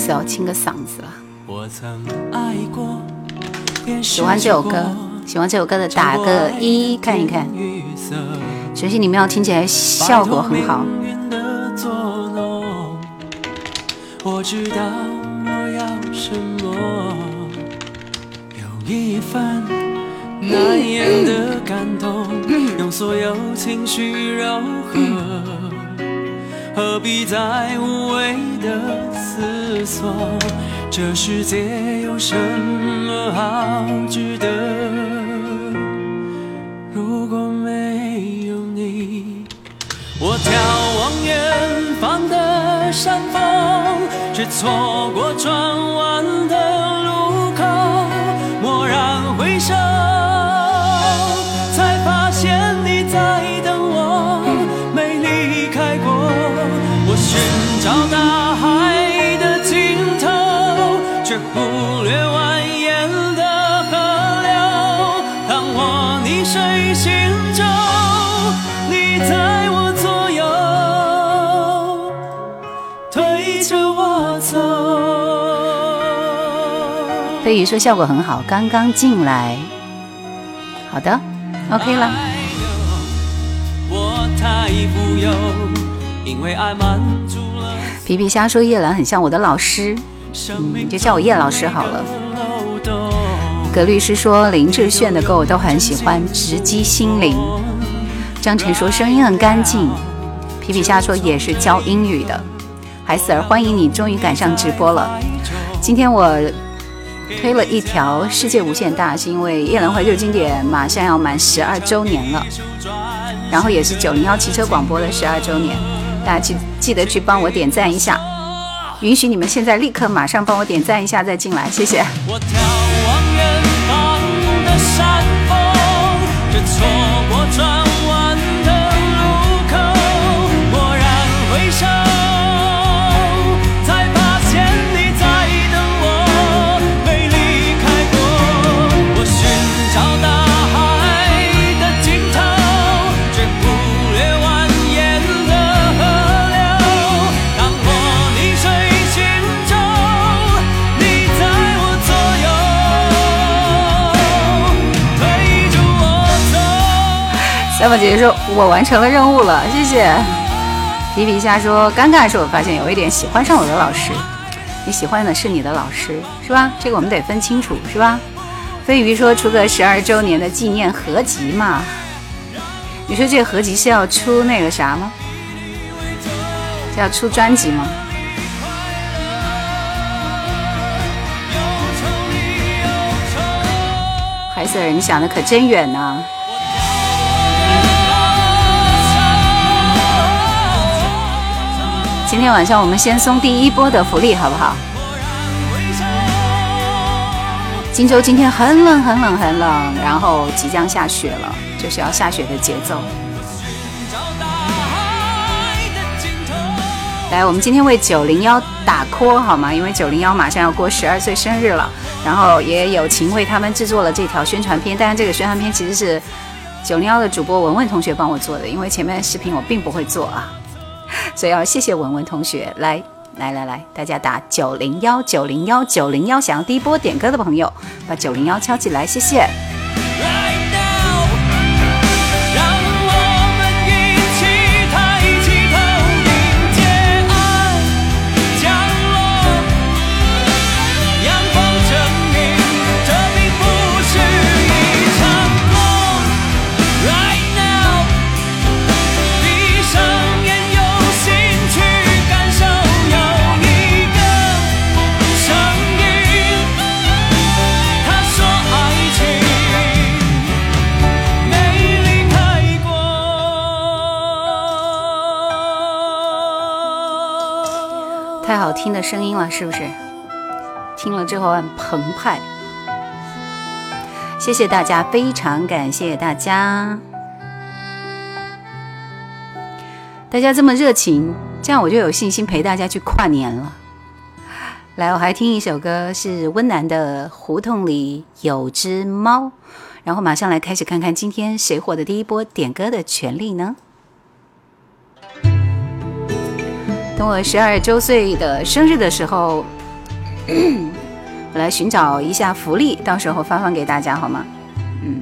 不好意思哦，清个嗓子了。喜欢这首歌，喜欢这首歌的打个一看一看。学习你们要听起来效果很好。我知道我要什么，有一份难言的感动，用所有情绪柔和，何必再无谓的思索？这世界有什么好值得？如果没有你，我眺望远方的山峰，却错过转弯的走。飞鱼说效果很好，刚刚进来。好的，OK 了。我太富有，因为爱满足了。皮皮虾说叶兰很像我的老师，嗯，就叫我叶老师好了。葛律师说林志炫的歌我都很喜欢，直击心灵。张晨说声音很干净。皮皮虾说也是教英语的。海思儿欢迎你，终于赶上直播了。今天我推了一条世界无限大，是因为夜兰怀旧经典马上要满十二周年了，然后也是九零幺汽车广播的十二周年，大家记记得去帮我点赞一下。允许你们现在立刻马上帮我点赞一下再进来，谢谢。我眺望远方的山峰，却错过转走。三宝姐姐说：“我完成了任务了，谢谢。”皮皮虾说：“尴尬是我发现有一点喜欢上我的老师，你喜欢的是你的老师是吧？这个我们得分清楚是吧？”飞鱼说：“出个十二周年的纪念合集嘛？你说这个合集是要出那个啥吗？是要出专辑吗？”海瑟尔，你想的可真远呐。今天晚上我们先送第一波的福利，好不好？荆州今天很冷，很冷，很冷，然后即将下雪了，就是要下雪的节奏。来，我们今天为九零幺打 call 好吗？因为九零幺马上要过十二岁生日了，然后也友情为他们制作了这条宣传片。但是这个宣传片其实是九零幺的主播文文同学帮我做的，因为前面的视频我并不会做啊，所以要谢谢文文同学。来，来，来，来，大家打九零幺九零幺九零幺，想要第一波点歌的朋友，把九零幺敲起来，谢谢。好听的声音了，是不是？听了之后很澎湃。谢谢大家，非常感谢大家，大家这么热情，这样我就有信心陪大家去跨年了。来，我还听一首歌，是温岚的《胡同里有只猫》，然后马上来开始看看今天谁获得第一波点歌的权利呢？等我十二周岁的生日的时候，我来寻找一下福利，到时候发放给大家好吗？嗯，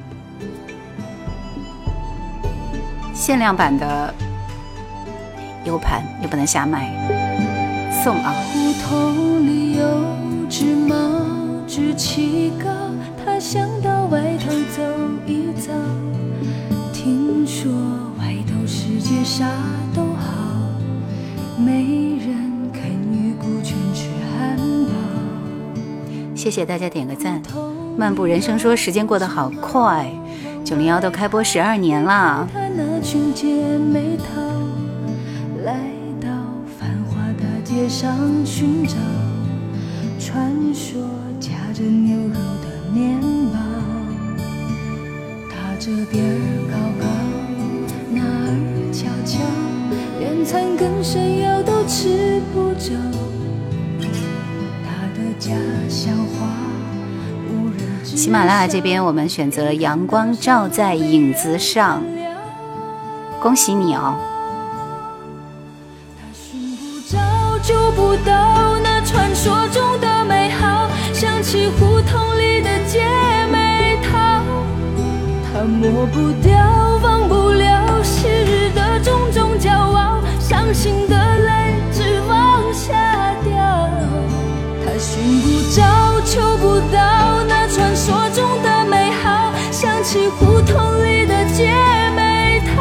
限量版的 U 盘又不能瞎卖，送啊！胡同里有只猫，志气高，它想到外头走一走。听说外头世界啥都谢谢大家点个赞。漫步人生说时间过得好快，九零幺都开播十二年了。来到繁华大街上寻找传说夹着牛肉的面包，他这边儿高高，那儿悄悄，连残根山药都吃不着。他的家乡话。喜马拉雅这边，我们选择阳光照在影子上，恭喜你哦！寻不着，就不到那传说中的美好，想起胡同里的姐妹淘，他抹不掉，忘不了昔日的种种骄傲，伤心的泪只往下掉。他寻不着，求不到那。传说中的美好，想起胡同里的姐妹淘，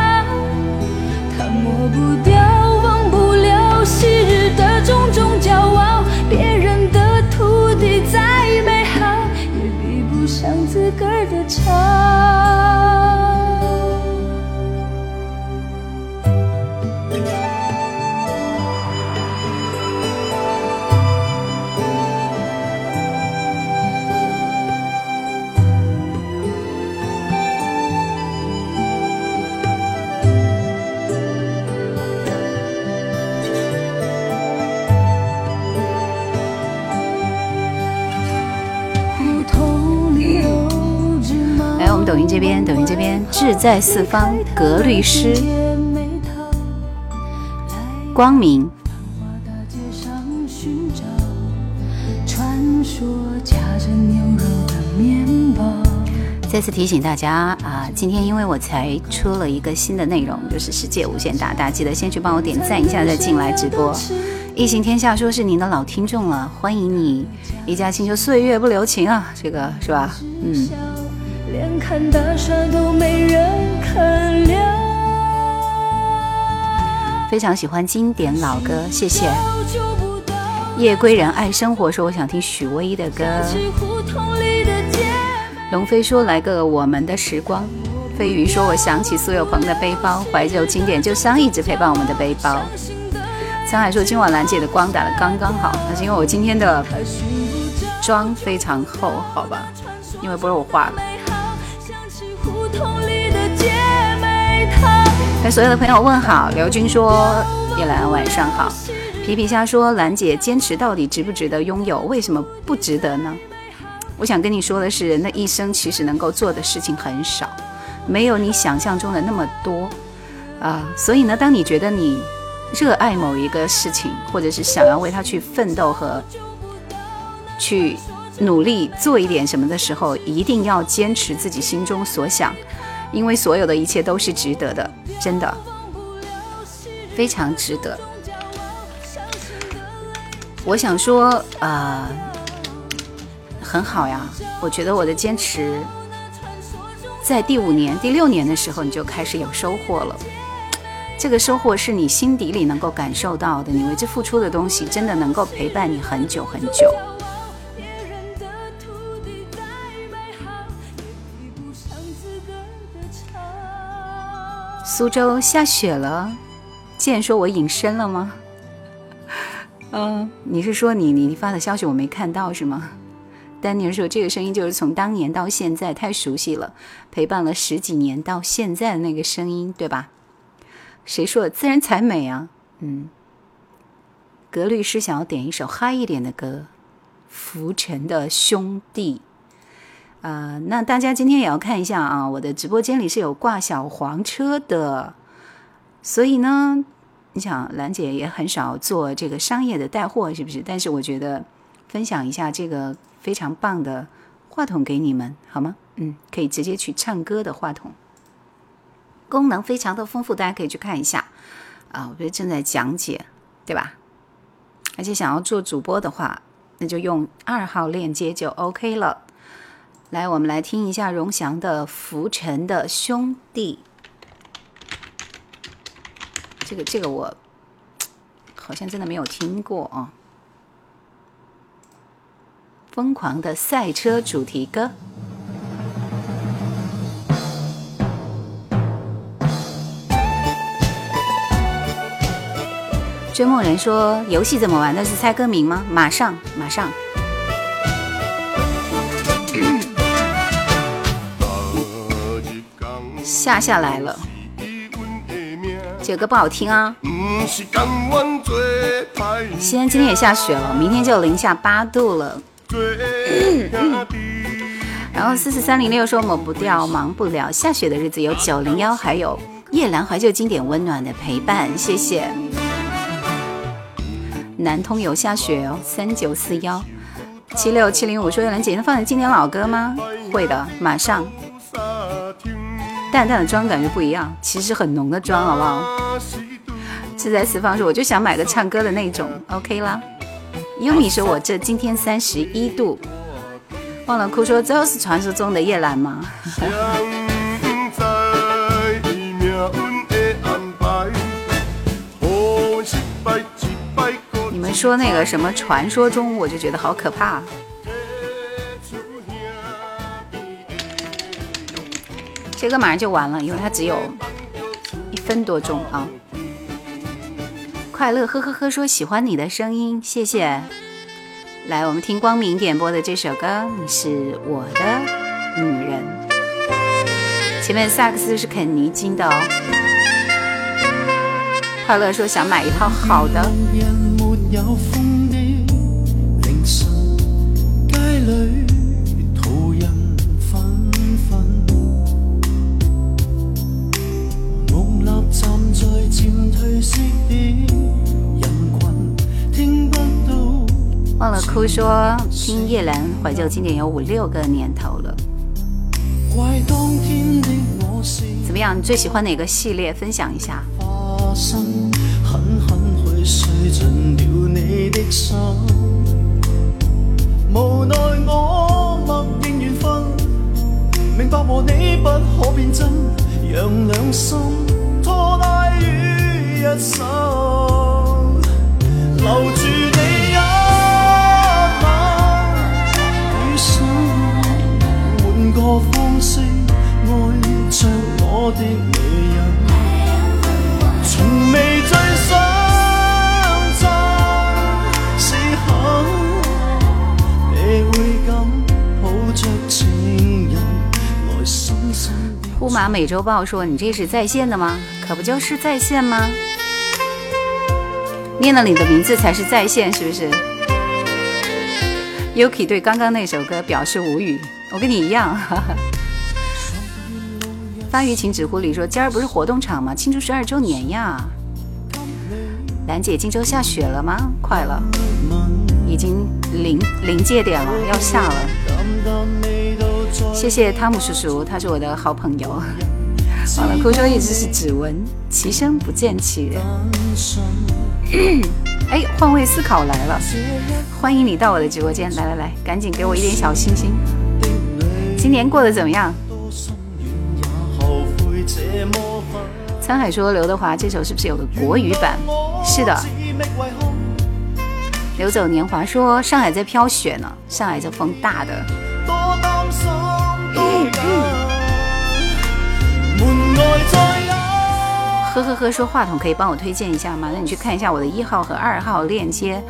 她抹不掉，忘不了昔日的种种骄傲。别人的土地再美好，也比不上自个儿的巢。抖音这边，抖音这边，志在四方，格律诗，光明。再次提醒大家啊，今天因为我才出了一个新的内容，就是世界无限大，大家记得先去帮我点赞一下，再进来直播。异行天下说是您的老听众了，欢迎你。一家亲就岁月不留情啊，这个是吧？嗯。连看大厦都没人肯留。非常喜欢经典老歌，谢谢。夜归人爱生活说我想听许巍的歌。龙飞说来个我们的时光。飞鱼说我想起苏有朋的背包，怀旧经典就像一直陪伴我们的背包。沧海说今晚兰姐的光打的刚刚好，那是因为我今天的妆非常厚，好吧？因为不是我画的。所有的朋友问好，刘军说：“叶兰晚上好。”皮皮虾说：“兰姐坚持到底值不值得拥有？为什么不值得呢？”我想跟你说的是，人的一生其实能够做的事情很少，没有你想象中的那么多啊。所以呢，当你觉得你热爱某一个事情，或者是想要为他去奋斗和去努力做一点什么的时候，一定要坚持自己心中所想。因为所有的一切都是值得的，真的非常值得。我想说，呃，很好呀。我觉得我的坚持，在第五年、第六年的时候，你就开始有收获了。这个收获是你心底里能够感受到的，你为之付出的东西，真的能够陪伴你很久很久。苏州下雪了，剑说：“我隐身了吗？” 嗯，你是说你你发的消息我没看到是吗？丹尼尔说：“这个声音就是从当年到现在太熟悉了，陪伴了十几年到现在的那个声音，对吧？”谁说的？自然才美啊！嗯，格律师想要点一首嗨一点的歌，《浮沉的兄弟》。呃，那大家今天也要看一下啊，我的直播间里是有挂小黄车的，所以呢，你想兰姐也很少做这个商业的带货，是不是？但是我觉得分享一下这个非常棒的话筒给你们，好吗？嗯，可以直接去唱歌的话筒，功能非常的丰富，大家可以去看一下啊。我觉得正在讲解，对吧？而且想要做主播的话，那就用二号链接就 OK 了。来，我们来听一下荣祥的《浮沉的兄弟》。这个这个我好像真的没有听过啊！疯狂的赛车主题歌。追梦人说：“游戏怎么玩？那是猜歌名吗？”马上，马上。下下来了。这歌不好听啊！西安今天也下雪了，明天就零下八度了。然后四四三零六说抹不掉，忙不了。下雪的日子有九零幺，还有夜兰怀旧经典温暖的陪伴，谢谢。南通有下雪哦，三九四幺七六七零五说叶兰姐能放点经典老歌吗？会的，马上。淡淡的妆感觉不一样，其实很浓的妆，好不好？自在四方说，我就想买个唱歌的那种，OK 啦。优米说，我这今天三十一度，忘了哭说，这是传说中的夜兰吗？你们说那个什么传说中，我就觉得好可怕。这个马上就完了，因为它只有一分多钟啊！快乐呵呵呵说喜欢你的声音，谢谢。来，我们听光明点播的这首歌，《你是我的女人》。前面萨克斯是肯尼金的哦。快乐说想买一套好的。忘了哭说听叶兰怀旧经典有五六个年头了。怎么样？你最喜欢哪个系列？分享一下。让两心拖拉于一手，留住你一晚，余生换个方式爱着我的女人，从未最想。呼马美洲豹说：“你这是在线的吗？可不就是在线吗？念了你的名字才是在线，是不是？”Yuki 对刚刚那首歌表示无语，我跟你一样。发鱼请指呼里说：“今儿不是活动场吗？庆祝十二周年呀！”兰姐，荆州下雪了吗？快了，已经临临界点了，要下了。谢谢汤姆叔叔，他是我的好朋友。完了，哭说一直是指纹，其声不见其人。哎，换位思考来了，欢迎你到我的直播间，来来来，赶紧给我一点小心心。今年过得怎么样？沧海说刘德华这首是不是有个国语版？是的。流走年华说上海在飘雪呢，上海这风大的。呵呵呵，说话筒可以帮我推荐一下吗？那你去看一下我的一号和二号链接。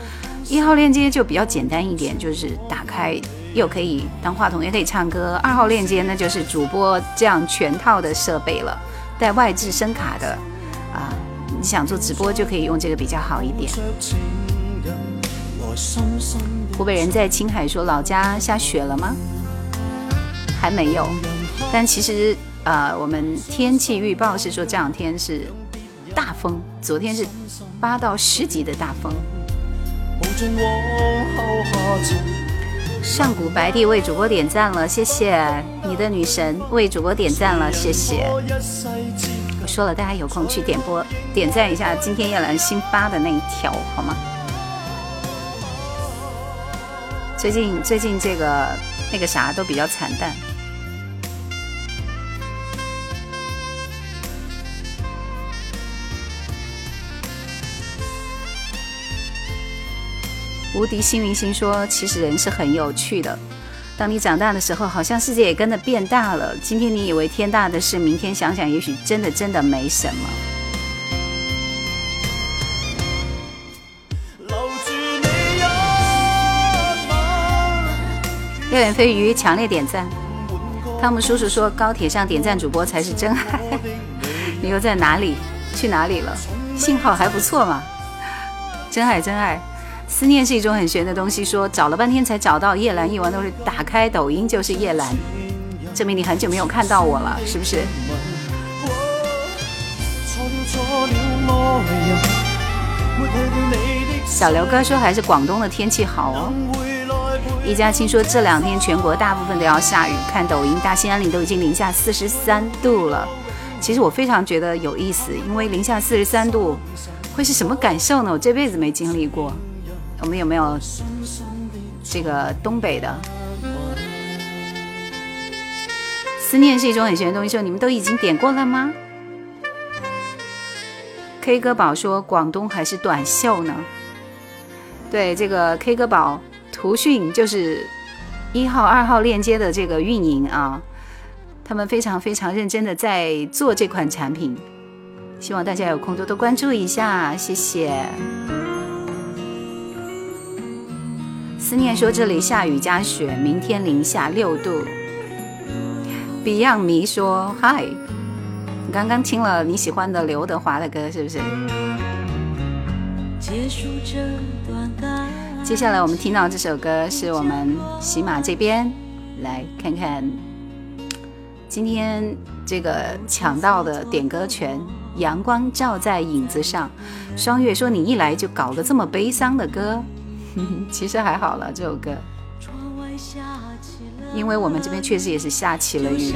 一号链接就比较简单一点，就是打开又可以当话筒，也可以唱歌。二号链接那就是主播这样全套的设备了，带外置声卡的啊。你想做直播就可以用这个比较好一点。湖北人在青海说老家下雪了吗？还没有，但其实呃，我们天气预报是说这两天是大风，昨天是八到十级的大风。上古白帝为主播点赞了，谢谢你的女神为主播点赞了，谢谢。我说了，大家有空去点播点赞一下今天叶兰新发的那一条，好吗？最近最近这个那个啥都比较惨淡。无敌幸运星说：“其实人是很有趣的。当你长大的时候，好像世界也跟着变大了。今天你以为天大的事，明天想想，也许真的真的没什么。”六眼飞鱼强烈点赞。汤姆叔叔说：“高铁上点赞主播才是真爱。”你又在哪里？去哪里了？信号还不错嘛。真爱，真爱。思念是一种很玄的东西。说找了半天才找到叶兰，一晚都是打开抖音就是叶兰，证明你很久没有看到我了，是不是？小刘哥说还是广东的天气好哦。一家亲说这两天全国大部分都要下雨，看抖音大兴安岭都已经零下四十三度了。其实我非常觉得有意思，因为零下四十三度会是什么感受呢？我这辈子没经历过。我们有没有这个东北的？思念是一种很玄的东西，说你们都已经点过了吗？K 歌宝说广东还是短袖呢？对，这个 K 歌宝图讯就是一号、二号链接的这个运营啊，他们非常非常认真的在做这款产品，希望大家有空多多关注一下，谢谢。思念说：“这里下雨加雪，明天零下六度。”Beyond 迷说：“嗨，你刚刚听了你喜欢的刘德华的歌是不是？”接下来我们听到这首歌是我们喜马这边来看看今天这个抢到的点歌权，《阳光照在影子上》。双月说：“你一来就搞个这么悲伤的歌。” 其实还好了，这首歌，因为我们这边确实也是下起了雨。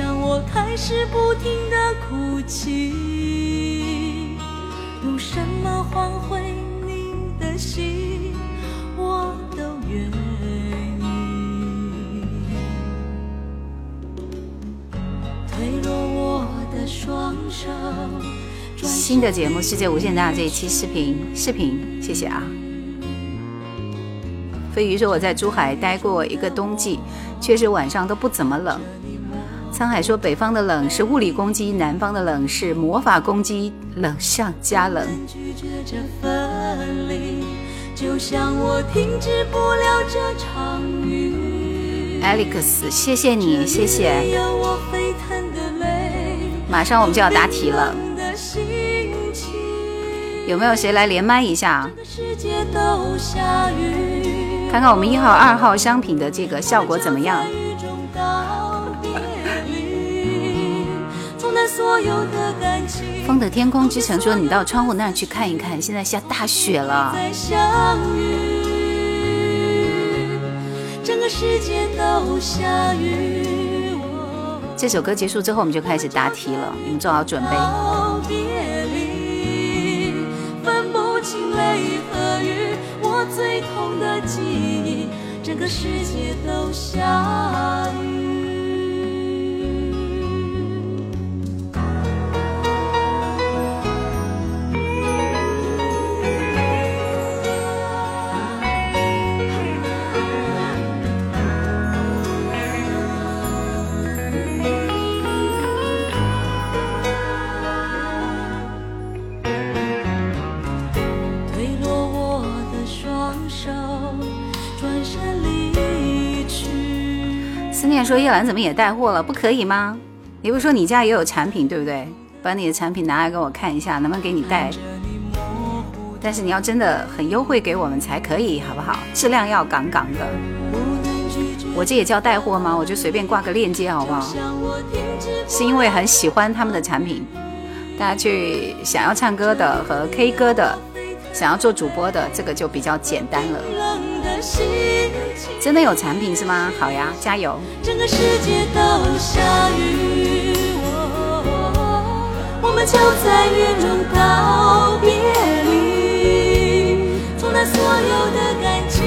新的节目《世界无限大》这一期视频，视频，谢谢啊。飞鱼说：“我在珠海待过一个冬季，确实晚上都不怎么冷。”沧海说：“北方的冷是物理攻击，南方的冷是魔法攻击，冷上加冷。” Alex，谢谢你，谢谢。马上我们就要答题了，有没有谁来连麦一下？看看我们一号、二号商品的这个效果怎么样？风的天空之城说：“你到窗户那儿去看一看，现在下大雪了。”这首歌结束之后，我们就开始答题了，你们做好准备。最痛的记忆，整个世界都下雨。说叶兰怎么也带货了？不可以吗？你不是说你家也有产品对不对？把你的产品拿来给我看一下，能不能给你带？但是你要真的很优惠给我们才可以，好不好？质量要杠杠的。我这也叫带货吗？我就随便挂个链接好不好？是因为很喜欢他们的产品，大家去想要唱歌的和 K 歌的，想要做主播的，这个就比较简单了。真的有产品是吗？好呀，加油！整个世界都下雨，我们就在雨中告别离，冲淡所有的感情，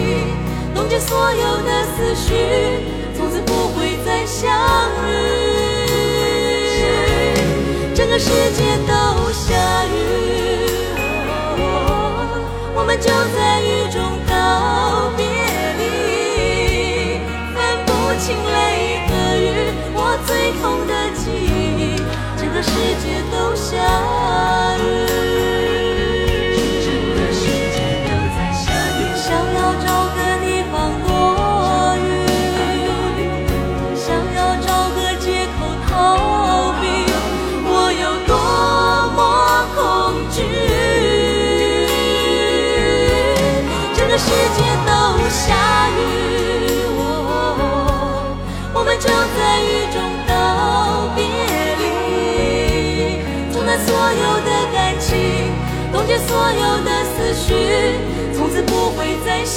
冻结所有的思绪，从此不会再相遇。整个世界都下雨，我们就在雨中家。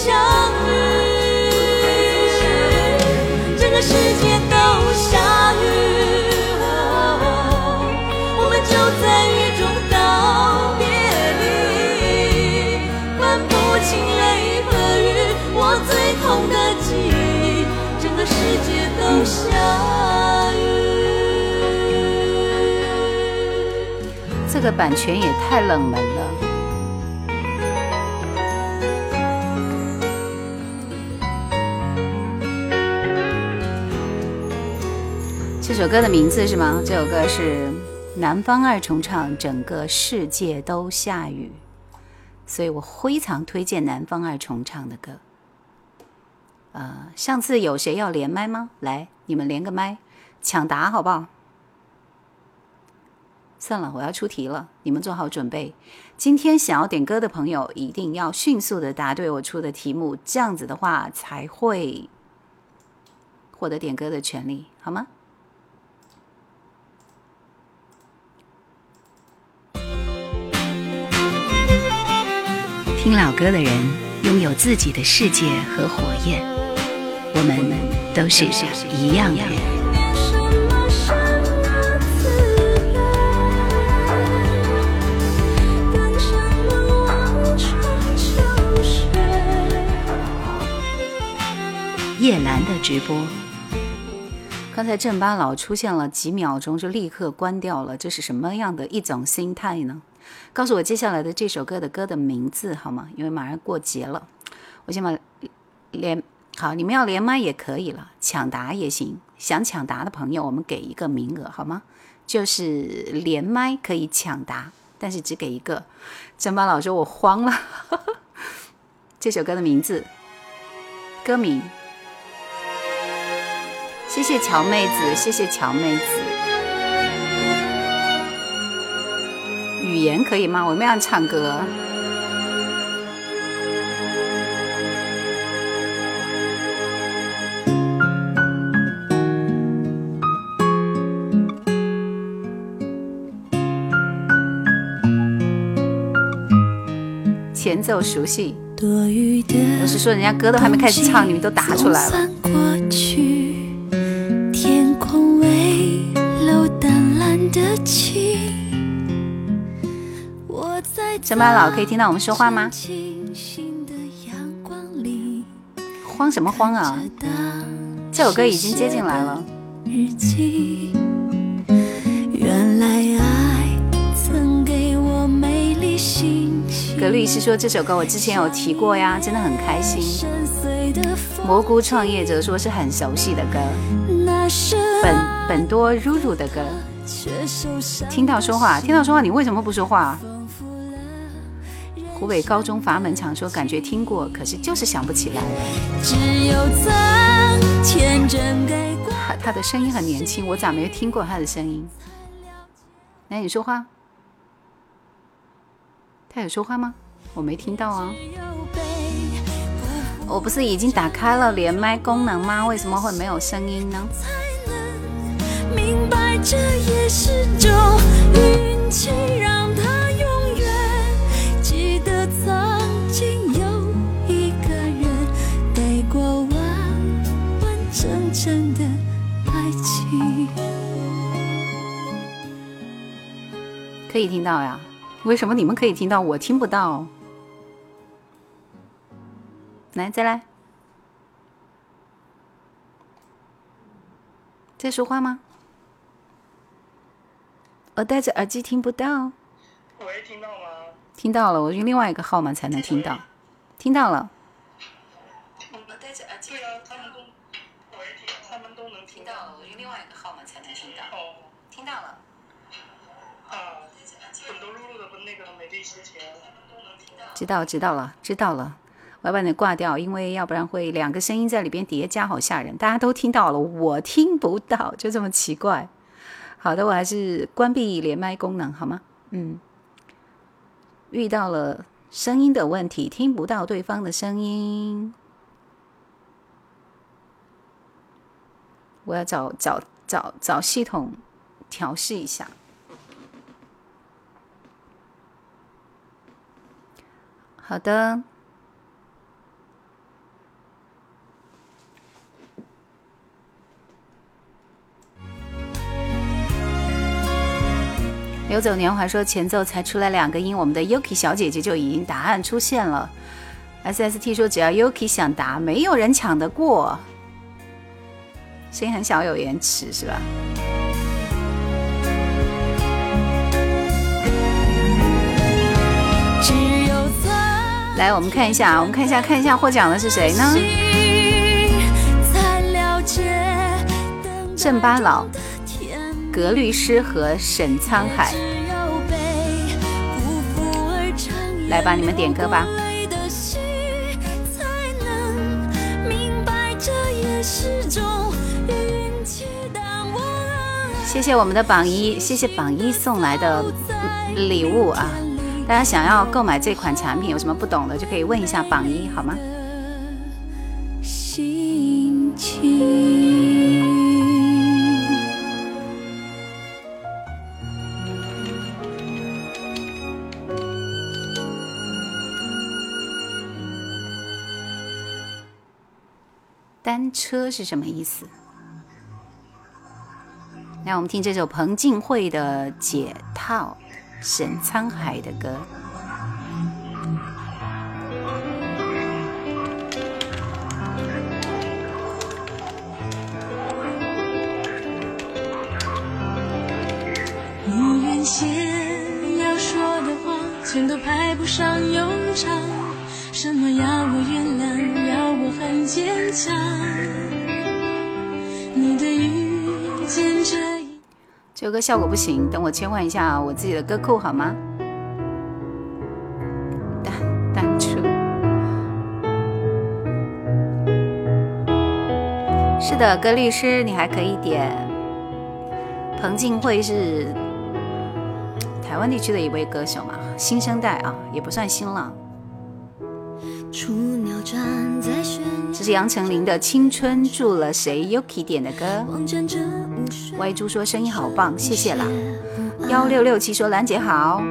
相遇。整个世界都下雨，我们就在雨中道别离，分不清泪和雨，我最痛的记忆，整个世界都。下雨。这个版权也太冷门了。这首歌的名字是吗？这首歌是南方二重唱《整个世界都下雨》，所以我非常推荐南方二重唱的歌。呃，上次有谁要连麦吗？来，你们连个麦，抢答好不好？算了，我要出题了，你们做好准备。今天想要点歌的朋友，一定要迅速的答对我出的题目，这样子的话才会获得点歌的权利，好吗？听老歌的人拥有自己的世界和火焰。我们都是一样的人。叶兰的直播，刚才正八老出现了几秒钟就立刻关掉了，这是什么样的一种心态呢？告诉我接下来的这首歌的歌的名字好吗？因为马上过节了，我先把连。好，你们要连麦也可以了，抢答也行。想抢答的朋友，我们给一个名额好吗？就是连麦可以抢答，但是只给一个。郑巴老师，我慌了。这首歌的名字，歌名。谢谢乔妹子，谢谢乔妹子。语言可以吗？我们要唱歌。前奏熟悉，我是说人家歌都还没开始唱，你们都答出来了。陈白老可以听到我们说话吗？慌什么慌啊？这首歌已经接进来了。原来爱曾给我美丽格律师说这首歌我之前有提过呀，真的很开心。蘑菇创业者说是很熟悉的歌，本本多如如的歌。听到说话，听到说话，你为什么不说话？湖北高中阀门厂说感觉听过，可是就是想不起来。他他的声音很年轻，我咋没听过他的声音？来，你说话。他有说话吗？我没听到啊！我不是已经打开了连麦功能吗？为什么会没有声音呢？明白这也是种运气。可以听到呀？为什么你们可以听到，我听不到？来，再来。在说话吗？我戴着耳机听不到。喂，听到吗？听到了，我用另外一个号码才能听到。听到了。我戴着耳机。对啊，他们都，喂，他们都能听到了，我用另外一个号码才能听到。哦，听到了。啊，很多露露的那个美丽心情。知道，知道了，知道了。我要把你挂掉，因为要不然会两个声音在里边叠加，好吓人。大家都听到了，我听不到，就这么奇怪。好的，我还是关闭连麦功能，好吗？嗯，遇到了声音的问题，听不到对方的声音，我要找找找找系统调试一下。好的。游走年华说前奏才出来两个音，我们的 Yuki 小姐姐就已经答案出现了。SST 说只要 Yuki 想答，没有人抢得过。声音很小，有延迟是吧？来，我们看一下，我们看一下，看一下获奖的是谁呢？郑八老。格律诗和沈沧海，来吧，你们点歌吧。谢谢我们的榜一，谢谢榜一送来的礼物啊！大家想要购买这款产品，有什么不懂的就可以问一下榜一，好吗？心情。单车是什么意思？来，我们听这首彭靖惠的《解套》，沈沧海的歌。你原先要说的话，全都排不上用场。什么要我原谅？要我很坚强？你的遇见这这首歌效果不行，等我切换一下我自己的歌库好吗？单单车。是的，歌律师你还可以点。彭靖慧是台湾地区的一位歌手嘛，新生代啊，也不算新了。这是杨丞琳的《青春住了谁》，Yuki 点的歌。歪猪说声音好棒，谢谢啦。幺六六七说兰姐好。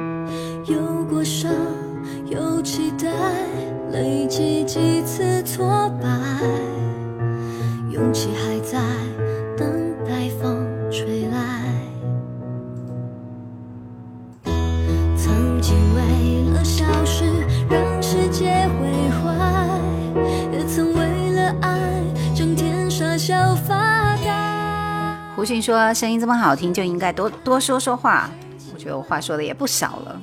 有过伤，有期待，累积几次挫败，勇气还在等待风吹来。曾经为了小事让世界毁胡迅说：“声音这么好听，就应该多多说说话。”我觉得我话说的也不少了。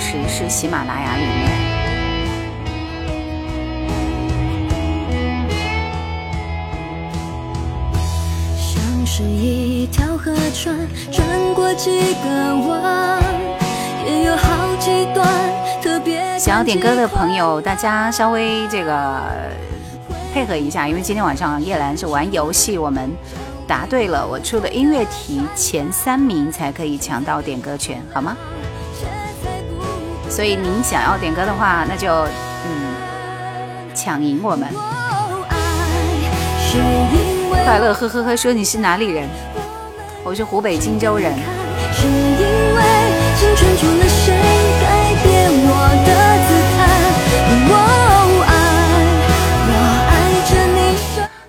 叶老师是喜马拉雅里面。像是一条河川，穿过几个弯，也有好几段特别想要点歌的朋友，大家稍微这个配合一下，因为今天晚上叶兰是玩游戏，我们答对了，我出的音乐题前三名才可以抢到点歌权，好吗？所以您想要点歌的话，那就嗯抢赢我们。快乐呵呵呵说你是哪里人？我是湖北荆州人。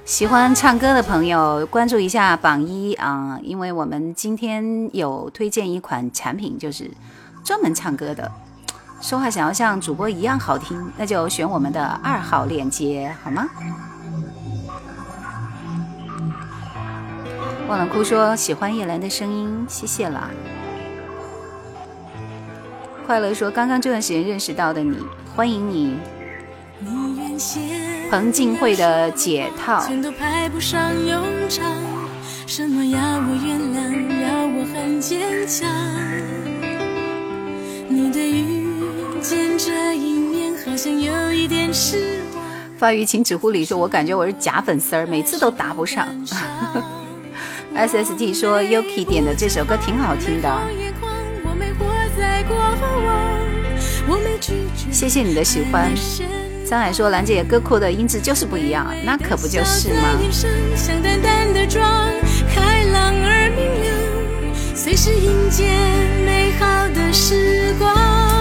喜欢唱歌的朋友关注一下榜一啊，因为我们今天有推荐一款产品，就是专门唱歌的。说话想要像主播一样好听，那就选我们的二号链接好吗？忘了哭说喜欢叶兰的声音，谢谢啦。快乐说刚刚这段时间认识到的你，欢迎你。彭靖慧的解套。发于请指护理说，我感觉我是假粉丝儿，每次都答不上。S S T 说，Yuki 点的这首歌挺好听的。谢谢你的喜欢。张海说，兰姐歌库的音质就是不一样，那可不就是吗？好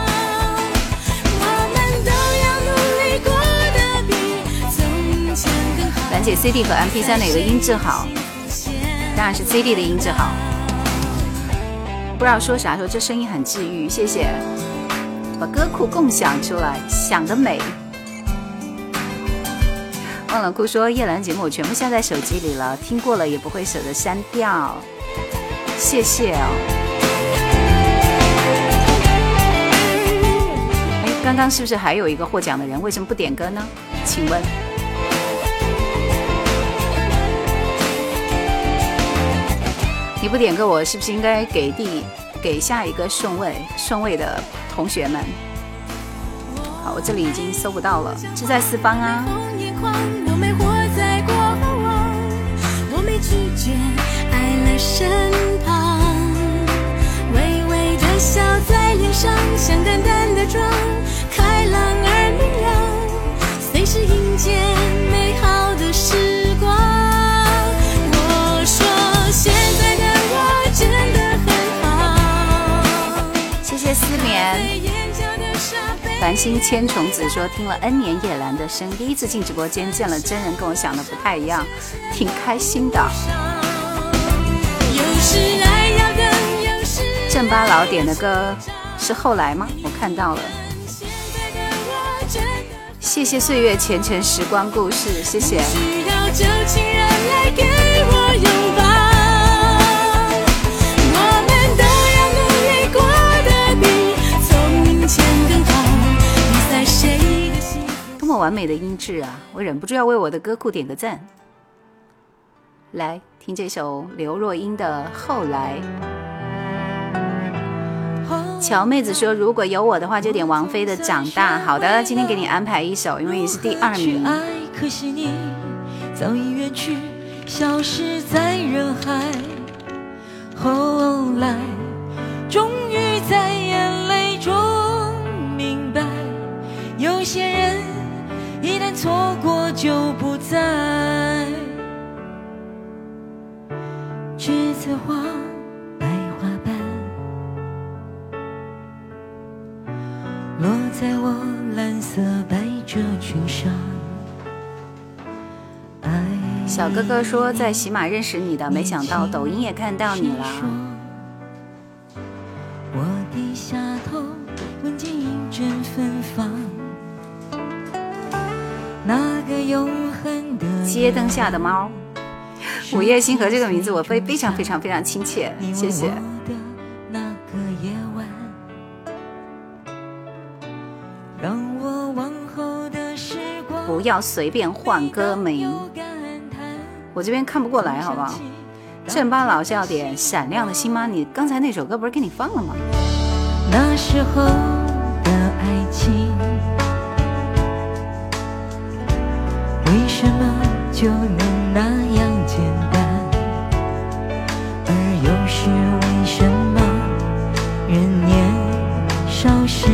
兰姐，CD 和 MP3 哪个音质好？当然是 CD 的音质好。不知道说啥，说这声音很治愈。谢谢，把歌库共享出来，想得美。忘了哭说叶兰节目我全部下在手机里了，听过了也不会舍得删掉，谢谢哦。哎，刚刚是不是还有一个获奖的人？为什么不点歌呢？请问，你不点歌，我是不是应该给第给下一个顺位顺位的同学们？好，我这里已经搜不到了，志在四方啊。拒绝爱了身旁，微微的笑在脸上，像淡淡的妆，开朗而明亮，随时迎接美繁星千重子说听了 N 年叶兰的声，第一次进直播间见了真人，跟我想的不太一样，挺开心的。郑八老点的歌是后来吗？我看到了。谢谢岁月前尘时光故事，谢谢。么完美的音质啊！我忍不住要为我的歌库点个赞。来听这首刘若英的《后来》。乔妹子说：“如果有我的话，就点王菲的《长大》。”好的，今天给你安排一首，因为你是第二名。可惜你早已远去，消失在人海。后来，终于在眼泪中明白，有些人。一旦错过就不再。栀子花，白花瓣，落在我蓝色百褶裙上。小哥哥说在喜马认识你的，没想到抖音也看到你了。街灯下的猫，午夜星河这个名字我非非常非常非常亲切，谢谢。不要随便换歌名，我这边看不过来，好不好？正八老是要点闪亮的星吗？你刚才那首歌不是给你放了吗？那时候的爱情，就能那样简单？而又是为什么人年少时？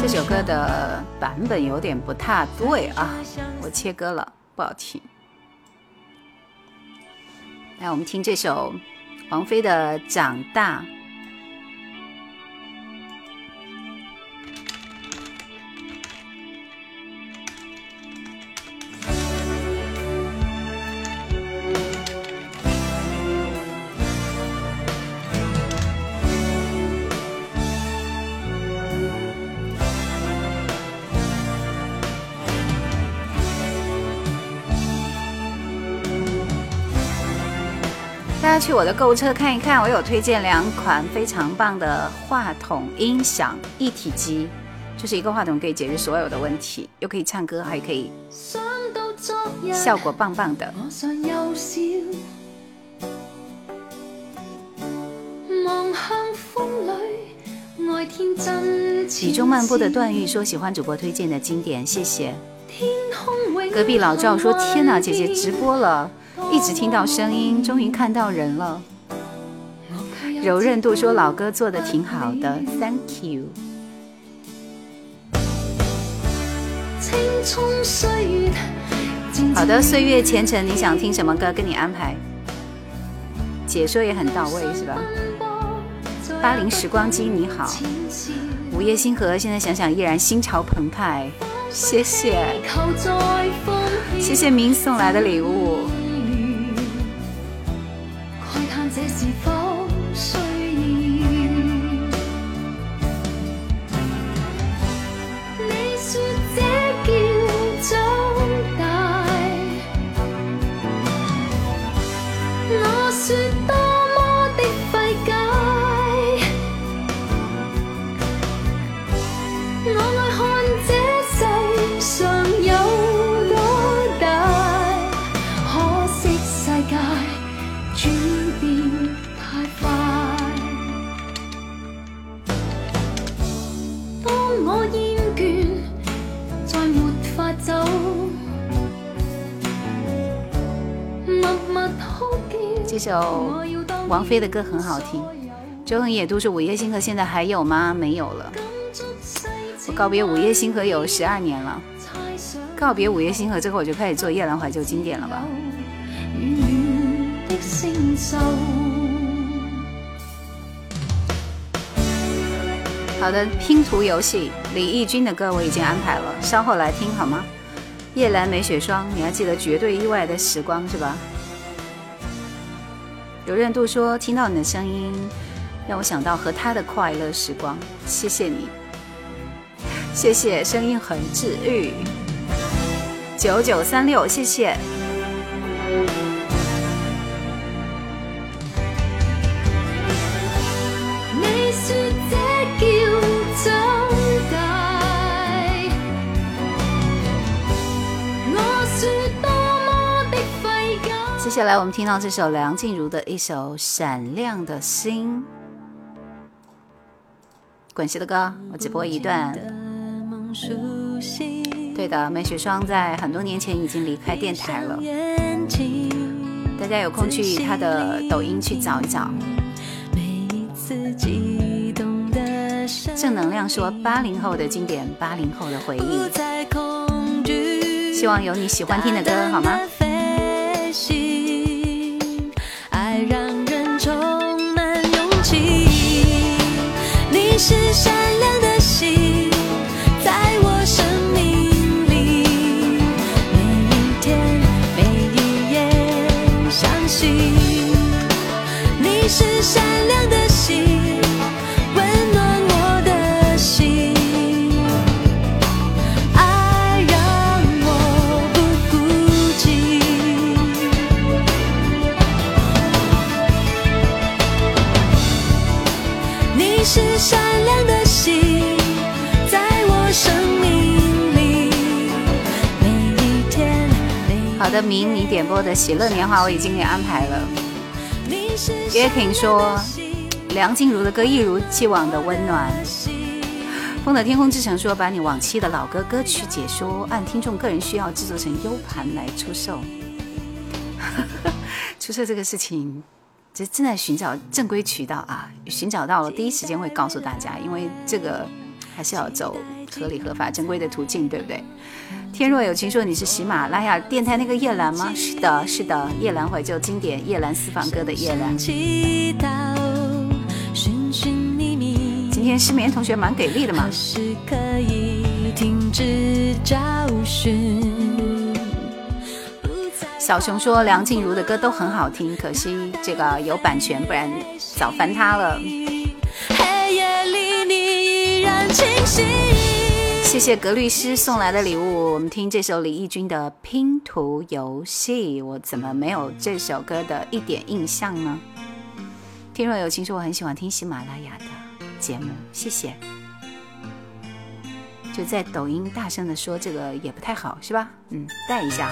这首歌的版本有点不太对啊，我切歌了，不好听。来，我们听这首王菲的《长大》。大家去我的购物车看一看，我有推荐两款非常棒的话筒音响一体机，就是一个话筒可以解决所有的问题，又可以唱歌，还可以效果棒棒的。雨中漫步的段誉说喜欢主播推荐的经典，谢谢。隔壁老赵说天哪，姐姐直播了。一直听到声音，终于看到人了。柔韧度说老哥做的挺好的，Thank you。好的，岁月前程，你想听什么歌？跟你安排。解说也很到位，是吧？八零时光机你好，午夜星河，现在想想依然心潮澎湃。谢谢，谢谢明送来的礼物。这首王菲的歌很好听。周恒野都是午夜星河，现在还有吗？没有了。我告别午夜星河有十二年了。告别午夜星河之后，我就开始做夜兰怀旧经典了吧。好的，拼图游戏，李翊君的歌我已经安排了，稍后来听好吗？夜阑梅雪霜，你还记得绝对意外的时光是吧？刘任度说：“听到你的声音，让我想到和他的快乐时光。”谢谢你，谢谢，声音很治愈。九九三六，谢谢。接下来我们听到这首梁静茹的一首《闪亮的心》，滚石的歌，我只播一段。对的，梅雪霜在很多年前已经离开电台了，大家有空去她的抖音去找一找。正能量说八零后的经典，八零后的回忆，希望有你喜欢听的歌，好吗？爱让人充满勇气，你是闪亮的星，在我生命里，每一天，每一夜，相信你是闪亮的星。是善良的心，在我生命里。每一天。好的，明你点播的《喜乐年华》我已经给安排了。约婷说：“梁静茹的歌一如既往的温暖。”风的天空之城说：“把你往期的老歌歌曲解说，按听众个人需要制作成 U 盘来出售。”出售这个事情，这正在寻找正规渠道啊！寻找到了，第一时间会告诉大家，因为这个还是要走合理、合法、正规的途径，对不对？天若有情说你是喜马拉雅电台那个叶兰吗？是的，是的，叶兰怀旧经典叶兰私房歌的叶兰。今天失眠同学蛮给力的嘛。可以停止找寻小熊说梁静茹的歌都很好听，可惜这个有版权，不然早翻他了。黑夜里你依然清醒。谢谢格律师送来的礼物，我们听这首李翊君的《拼图游戏》。我怎么没有这首歌的一点印象呢？听若有情说我很喜欢听喜马拉雅的节目，谢谢。就在抖音大声的说这个也不太好，是吧？嗯，带一下。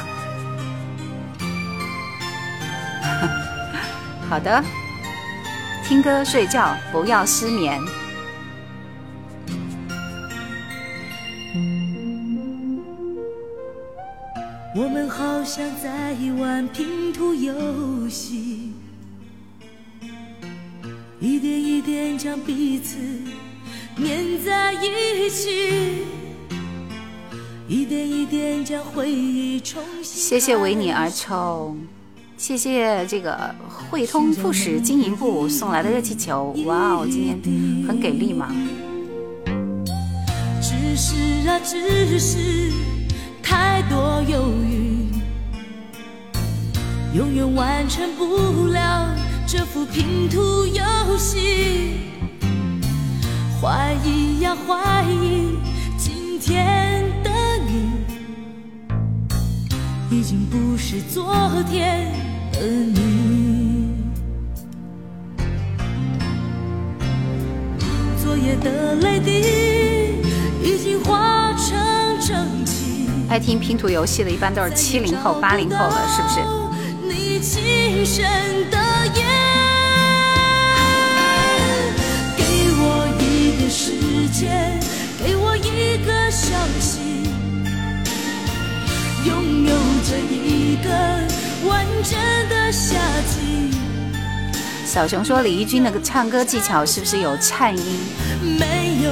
好的，听歌睡觉，不要失眠。我们好像在玩拼图游戏，一点一点将彼此粘在一起，一点一点将回忆重新。谢谢为你而冲，谢谢这个汇通副使经营部送来的热气球，哇哦，今天很给力嘛。只是啊，只是。太多犹豫，永远完成不了这幅拼图游戏。怀疑呀怀疑，今天的已经不是昨天的你。昨夜的泪滴已经化成蒸汽。爱听拼图游戏的，一般都是七零后、八零后了，是不是？给我一点时间，给我一个消息，拥有着一个完整的夏季。小熊说：“李翊君那个唱歌技巧是不是有颤音？”没有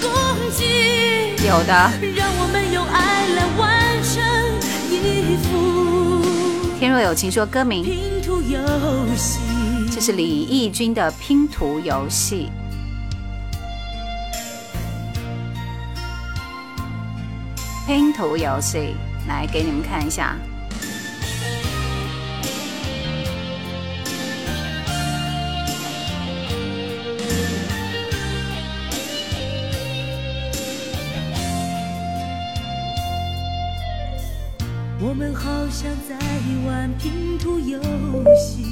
攻击，有的。天若有情说歌名，这是李翊君的拼图游戏。拼图游戏，来给你们看一下。我们好像在玩拼图游戏，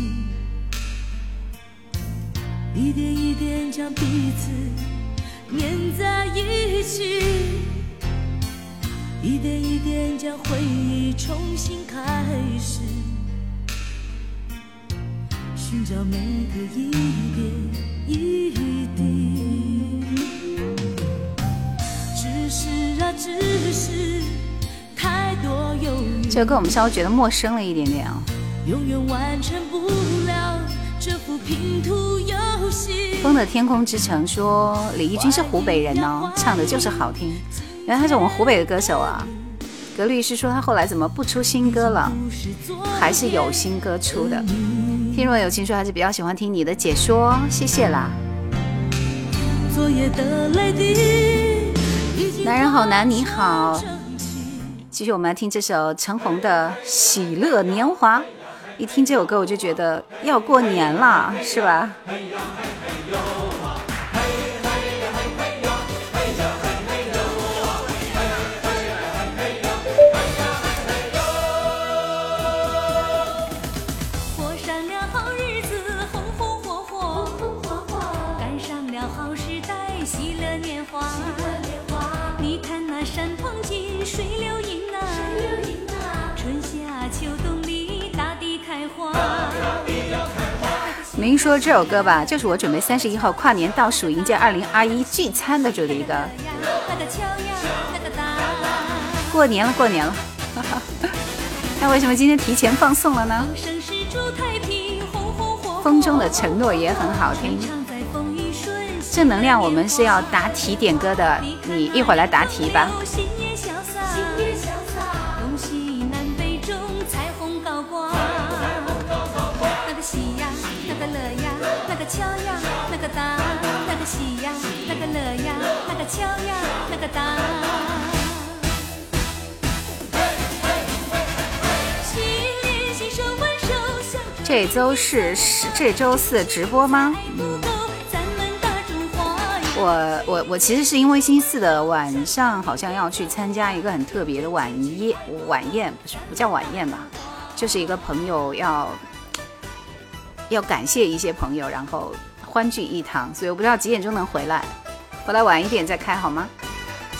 一点一点将彼此粘在一起，一点一点将回忆重新开始，寻找每个一点一滴，只是啊，只是。这个歌我们稍微觉得陌生了一点点啊。风的天空之城说李翊君是湖北人哦，唱的就是好听。原来他是我们湖北的歌手啊。格律师说他后来怎么不出新歌了？还是有新歌出的。听若有情说还是比较喜欢听你的解说，谢谢啦。男人好难，你好。继续，我们来听这首陈红的《喜乐年华》。一听这首歌我就觉得要过年了，是吧？说这首歌吧，就是我准备三十一号跨年倒数迎接二零二一聚餐的主题歌。过年了，过年了，那为什么今天提前放送了呢？风中的承诺也很好听，正能量，我们是要答题点歌的，你一会儿来答题吧。这周是是这周四直播吗？嗯，我我我其实是因为星期四的晚上好像要去参加一个很特别的晚宴晚宴，不是不叫晚宴吧，就是一个朋友要要感谢一些朋友，然后欢聚一堂，所以我不知道几点钟能回来，回来晚一点再开好吗？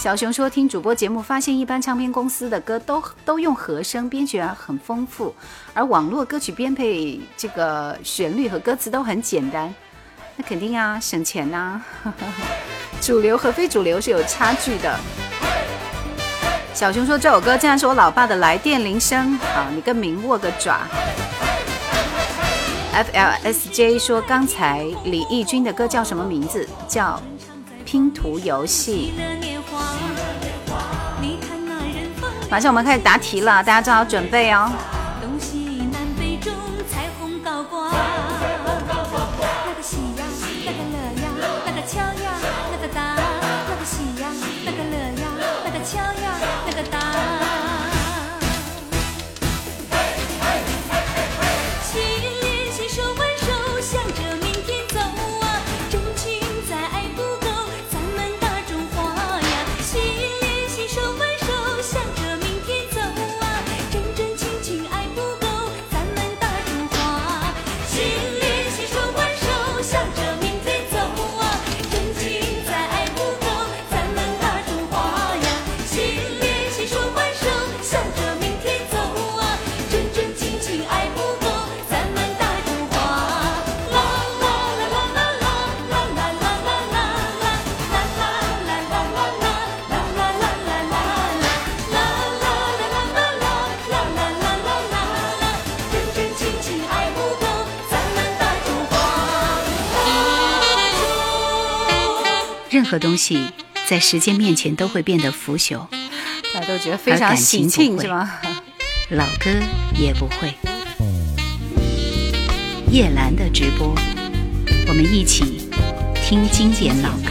小熊说：“听主播节目，发现一般唱片公司的歌都都用和声，编曲啊很丰富，而网络歌曲编配这个旋律和歌词都很简单。那肯定啊，省钱呐。主流和非主流是有差距的。”小熊说：“这首歌竟然是我老爸的来电铃声。”好，你跟明握个爪。FLSJ 说：“刚才李翊君的歌叫什么名字？叫拼图游戏。”马上我们开始答题了，大家做好准备哦。何东西在时间面前都会变得腐朽，大家都觉得非常喜庆，是吗？老歌也不会。叶兰的直播，我们一起听经典老歌。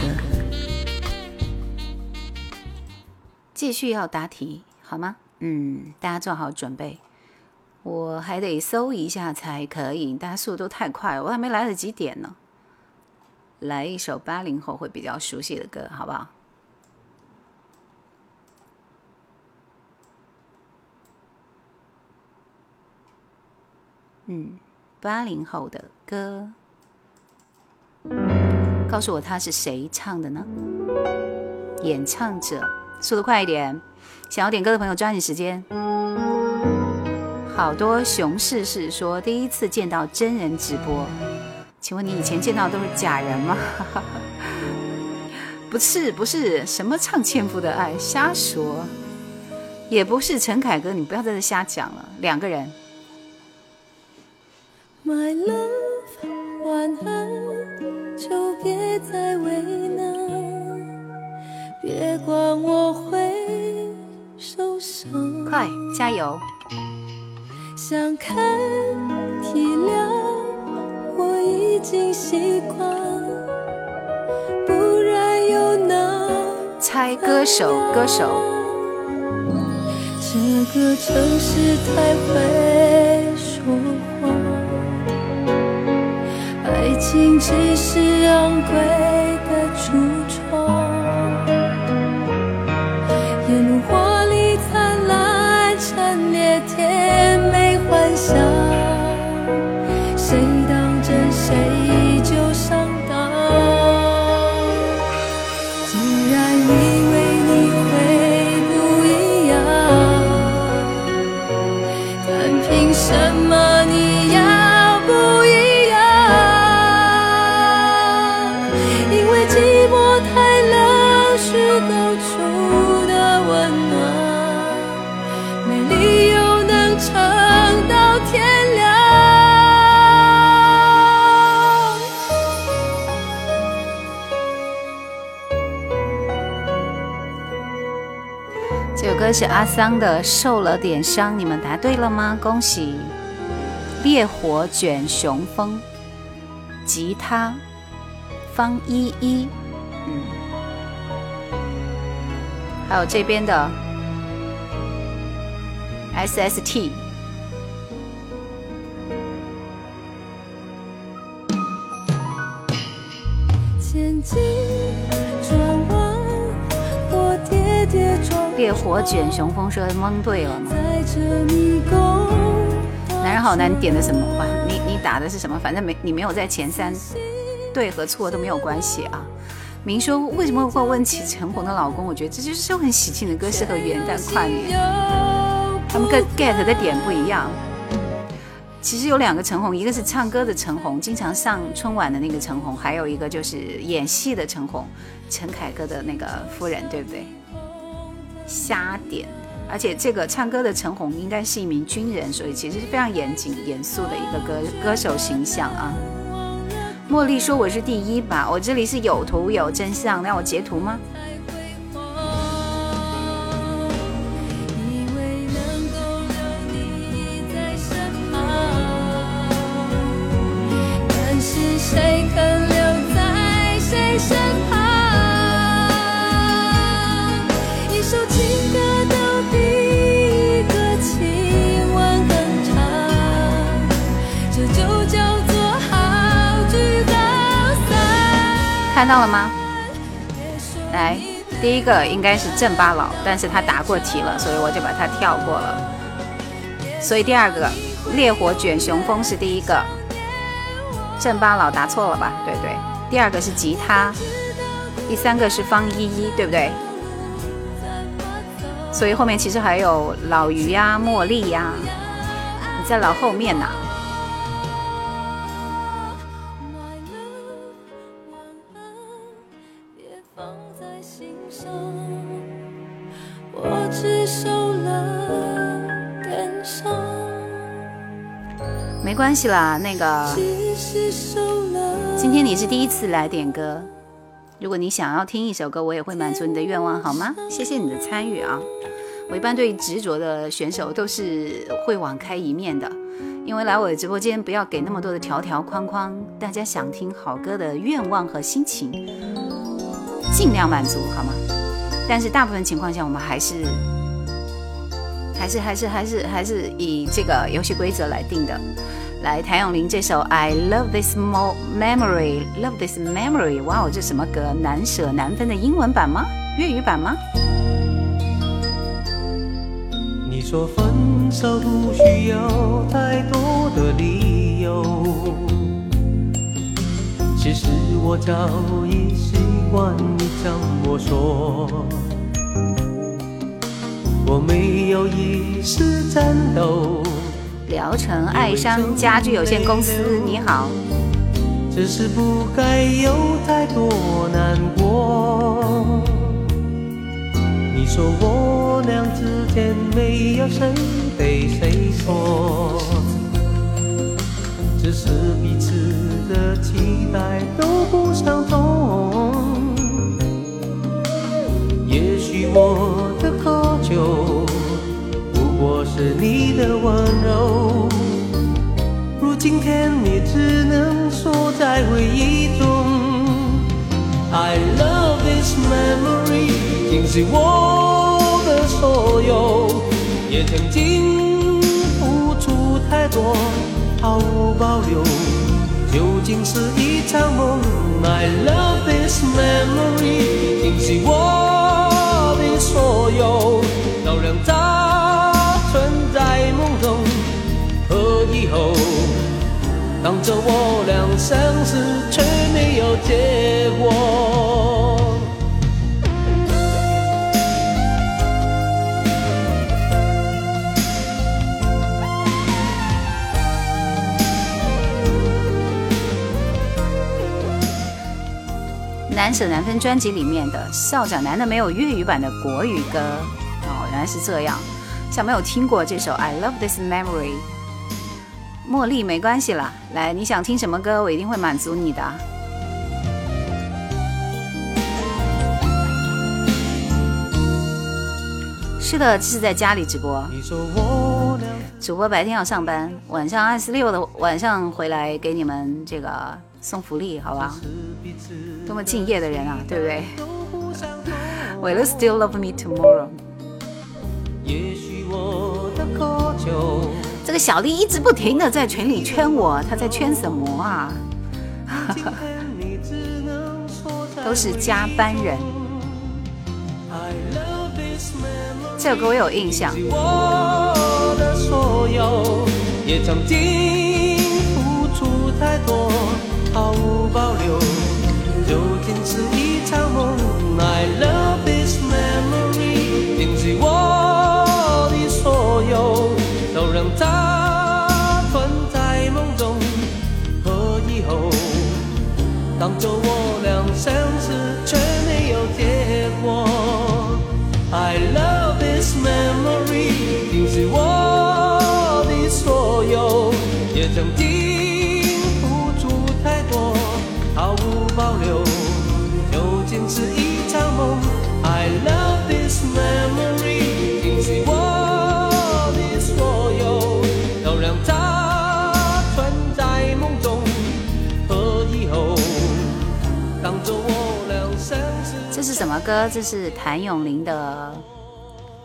继续要答题，好吗？嗯，大家做好准备。我还得搜一下才可以，大家速度都太快，我还没来得及点呢。来一首八零后会比较熟悉的歌，好不好？嗯，八零后的歌，告诉我他是谁唱的呢？演唱者，速度快一点！想要点歌的朋友抓紧时间。好多熊士士说第一次见到真人直播。请问你以前见到都是假人吗？不是，不是什么唱《纤夫的爱》，瞎说。也不是陈凯歌，你不要在这瞎讲了。两个人。My love，晚安，就别再为难，别管我会受伤。快，加油！想看，体谅。我已经习惯不然又能猜歌手歌手。这个城市太会说谎爱情只是昂贵的住歌是阿桑的，受了点伤，你们答对了吗？恭喜！烈火卷雄风，吉他方依依，嗯，还有这边的 SST。烈火卷雄风说蒙对了吗？男人好难点的什么话？你你打的是什么？反正没你没有在前三，对和错都没有关系啊。明说为什么会问起陈红的老公？我觉得这就是很喜庆的歌，适合元旦跨年。他们跟 get 的点不一样。其实有两个陈红，一个是唱歌的陈红，经常上春晚的那个陈红，还有一个就是演戏的陈红，陈凯歌的那个夫人，对不对？瞎点，而且这个唱歌的陈红应该是一名军人，所以其实是非常严谨、严肃的一个歌歌手形象啊。茉莉说我是第一吧，我这里是有图有真相，让我截图吗？到了吗？来，第一个应该是郑巴老，但是他答过题了，所以我就把它跳过了。所以第二个烈火卷雄风是第一个，郑巴老答错了吧？对对。第二个是吉他，第三个是方依依，对不对？所以后面其实还有老于呀、茉莉呀，你在老后面呢。关系啦，那个，今天你是第一次来点歌，如果你想要听一首歌，我也会满足你的愿望，好吗？谢谢你的参与啊！我一般对执着的选手都是会网开一面的，因为来我的直播间不要给那么多的条条框框，大家想听好歌的愿望和心情尽量满足，好吗？但是大部分情况下，我们还是还是还是还是还是以这个游戏规则来定的。来，谭咏麟这首《I Love This Mo Memory》，Love This Memory，哇哦，这什么歌？难舍难分的英文版吗？粤语版吗？你说分手不需要太多的理由，其实我早已习惯你这么说。我没有一丝颤抖。聊城爱商家具有限公司，你好。只是不该有太多难过。你说我俩之间没有谁对谁错，只是彼此的期待都不相同。也许我的渴求。我是你的温柔，如今天你只能锁在回忆中。I love this memory，竟是我的所有，也曾经付出太多，毫无保留。究竟是一场梦？I love this memory，结果。难舍难分专辑里面的校长，难道没有粤语版的国语歌？哦，原来是这样，像没有听过这首《I Love This Memory》。茉莉没关系啦，来，你想听什么歌，我一定会满足你的。是的，这是在家里直播。主播白天要上班，晚上二十六的晚上回来给你们这个送福利，好吧？多么敬业的人啊，对不对？Will you still love me tomorrow？这个小丽一直不停的在群里圈我，她在圈什么啊？都是加班人。这首歌我有印象。我的所有也曾经付出太多毫无保留，究竟是一场梦。I love this memory，定是我的所有，都让它存在梦中和以后，当作我歌？这是谭咏麟的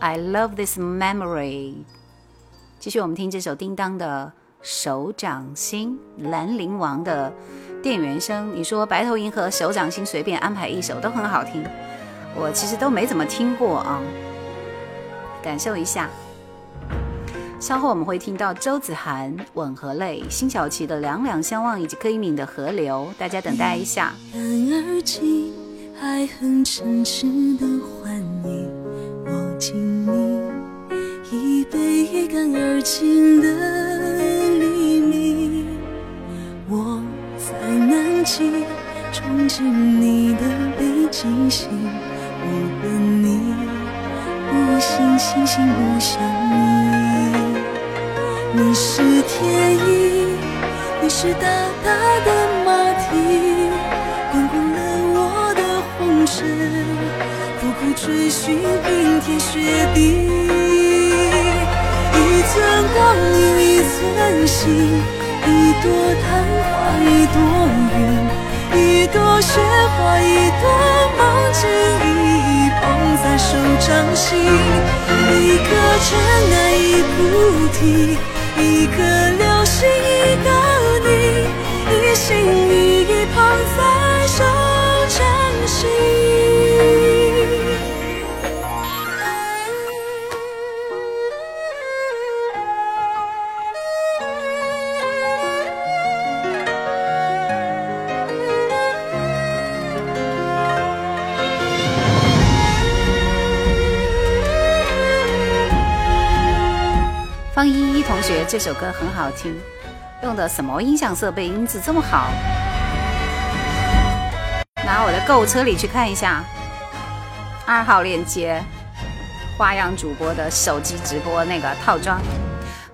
《I Love This Memory》。继续，我们听这首叮当的《手掌心》，兰陵王的。电原声，你说白头银河、手掌心随便安排一首都很好听，我其实都没怎么听过啊，感受一下。稍后我们会听到周子涵《吻和泪》，辛晓琪的《两两相望》，以及柯以敏的《河流》，大家等待一下。爱恨嗔痴的欢意，握紧你一杯一干而尽的黎明，我。在南极，憧憬你的北极星。我和你，不信星星不相依。你是天意，你是大大的马的红尘，苦苦追寻冰天雪地。一寸光阴一寸心。一朵昙花一朵云，一朵雪花一朵梦境，一捧在手掌心。一颗尘埃一菩提，一颗流星一个你，一心一这首歌很好听，用的什么音响设备？音质这么好？拿我的购物车里去看一下，二号链接，花样主播的手机直播那个套装。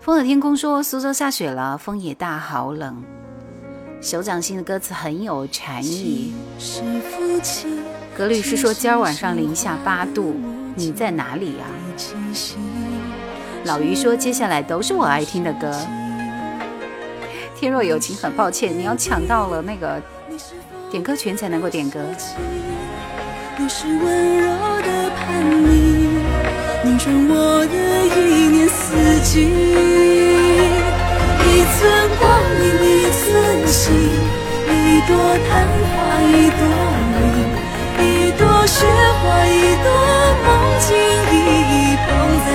风的天空说苏州下雪了，风也大，好冷。手掌心的歌词很有禅意。格律师说今儿晚上零下八度，你在哪里呀？老于说：“接下来都是我爱听的歌。”天若有情，很抱歉，你要抢到了那个点歌权才能够点歌。你是温柔的叛逆，拧转我的一年四季。一寸光阴，一寸。自信，一朵昙花一朵云，一朵雪花一朵梦境，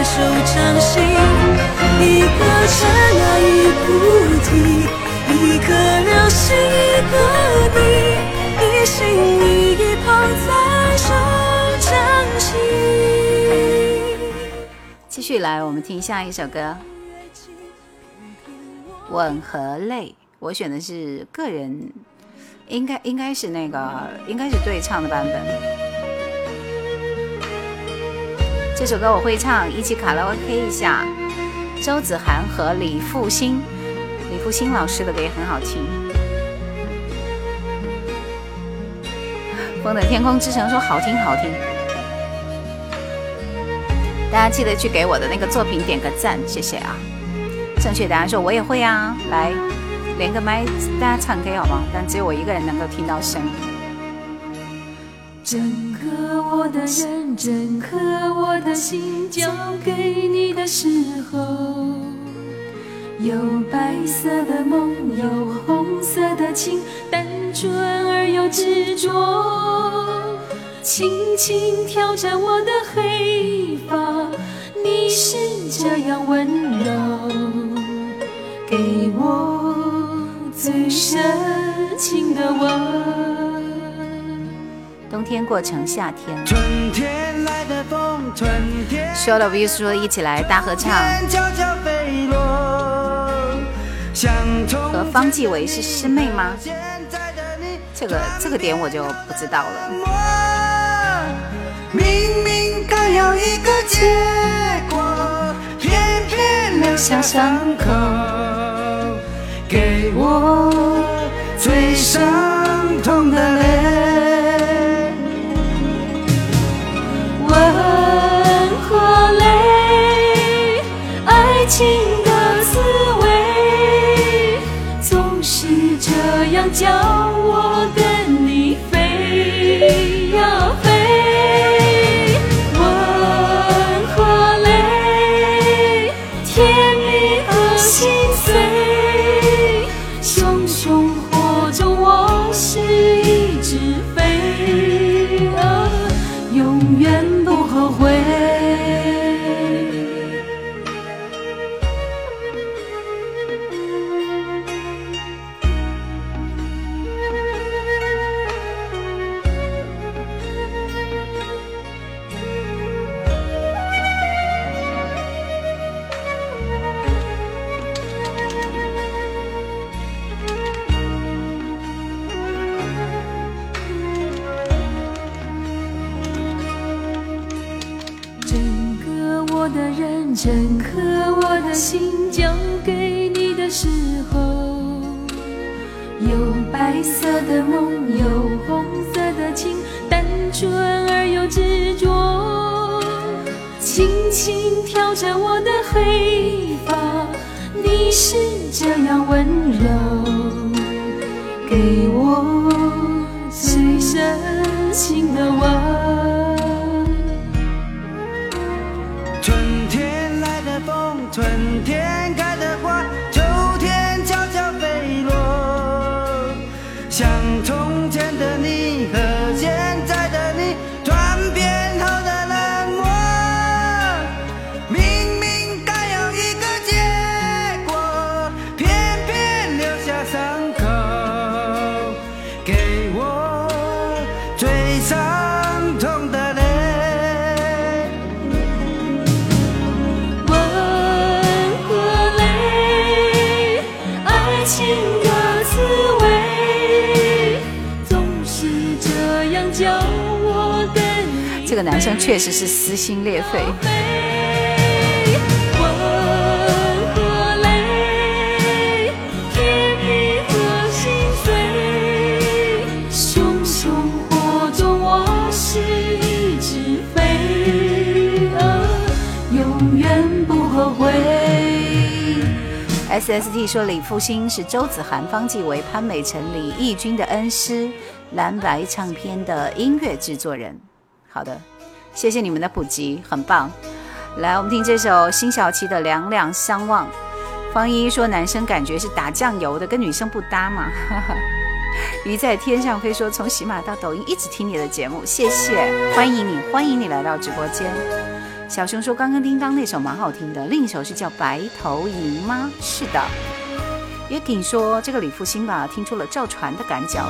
手掌心，一个刹那一菩提，一颗流星一个你，一心一意捧在手掌心。继续来，我们听下一首歌。吻和泪，我选的是个人，应该应该是那个，应该是对唱的版本。这首歌我会唱，一起卡拉 OK 一下。周子涵和李复兴，李复兴老师的歌也很好听。风的天空之城说好听好听，大家记得去给我的那个作品点个赞，谢谢啊。正确答案说：“我也会啊，来连个麦，大家唱歌好吗？但只有我一个人能够听到声音。”真个我的人，整颗我的心交给你的时候，有白色的梦，有红色的情，单纯而又执着，轻轻挑着我的黑发，你是这样温柔。给我最深情的吻。冬天过成夏天。说了 view 说一起来大合唱。和方季韦是师妹吗？这个这个点我就不知道了。明明该有一个结果，偏偏留下伤口。给我最伤叫我跟你飞呀飞，吻和泪，甜蜜和心碎，熊熊火中我是一只飞。撕心裂肺。S S T 说李复兴是周子涵、方季韦、潘美辰、李翊君的恩师，蓝白唱片的音乐制作人。好的。谢谢你们的普及，很棒。来，我们听这首辛晓琪的《两两相望》，方一说男生感觉是打酱油的，跟女生不搭嘛。鱼在天上飞说从喜马到抖音一直听你的节目，谢谢，欢迎你，欢迎你来到直播间。小熊说刚刚叮当那首蛮好听的，另一首是叫白头吟吗？是的。也给你说这个李复兴吧，听出了赵传的感脚。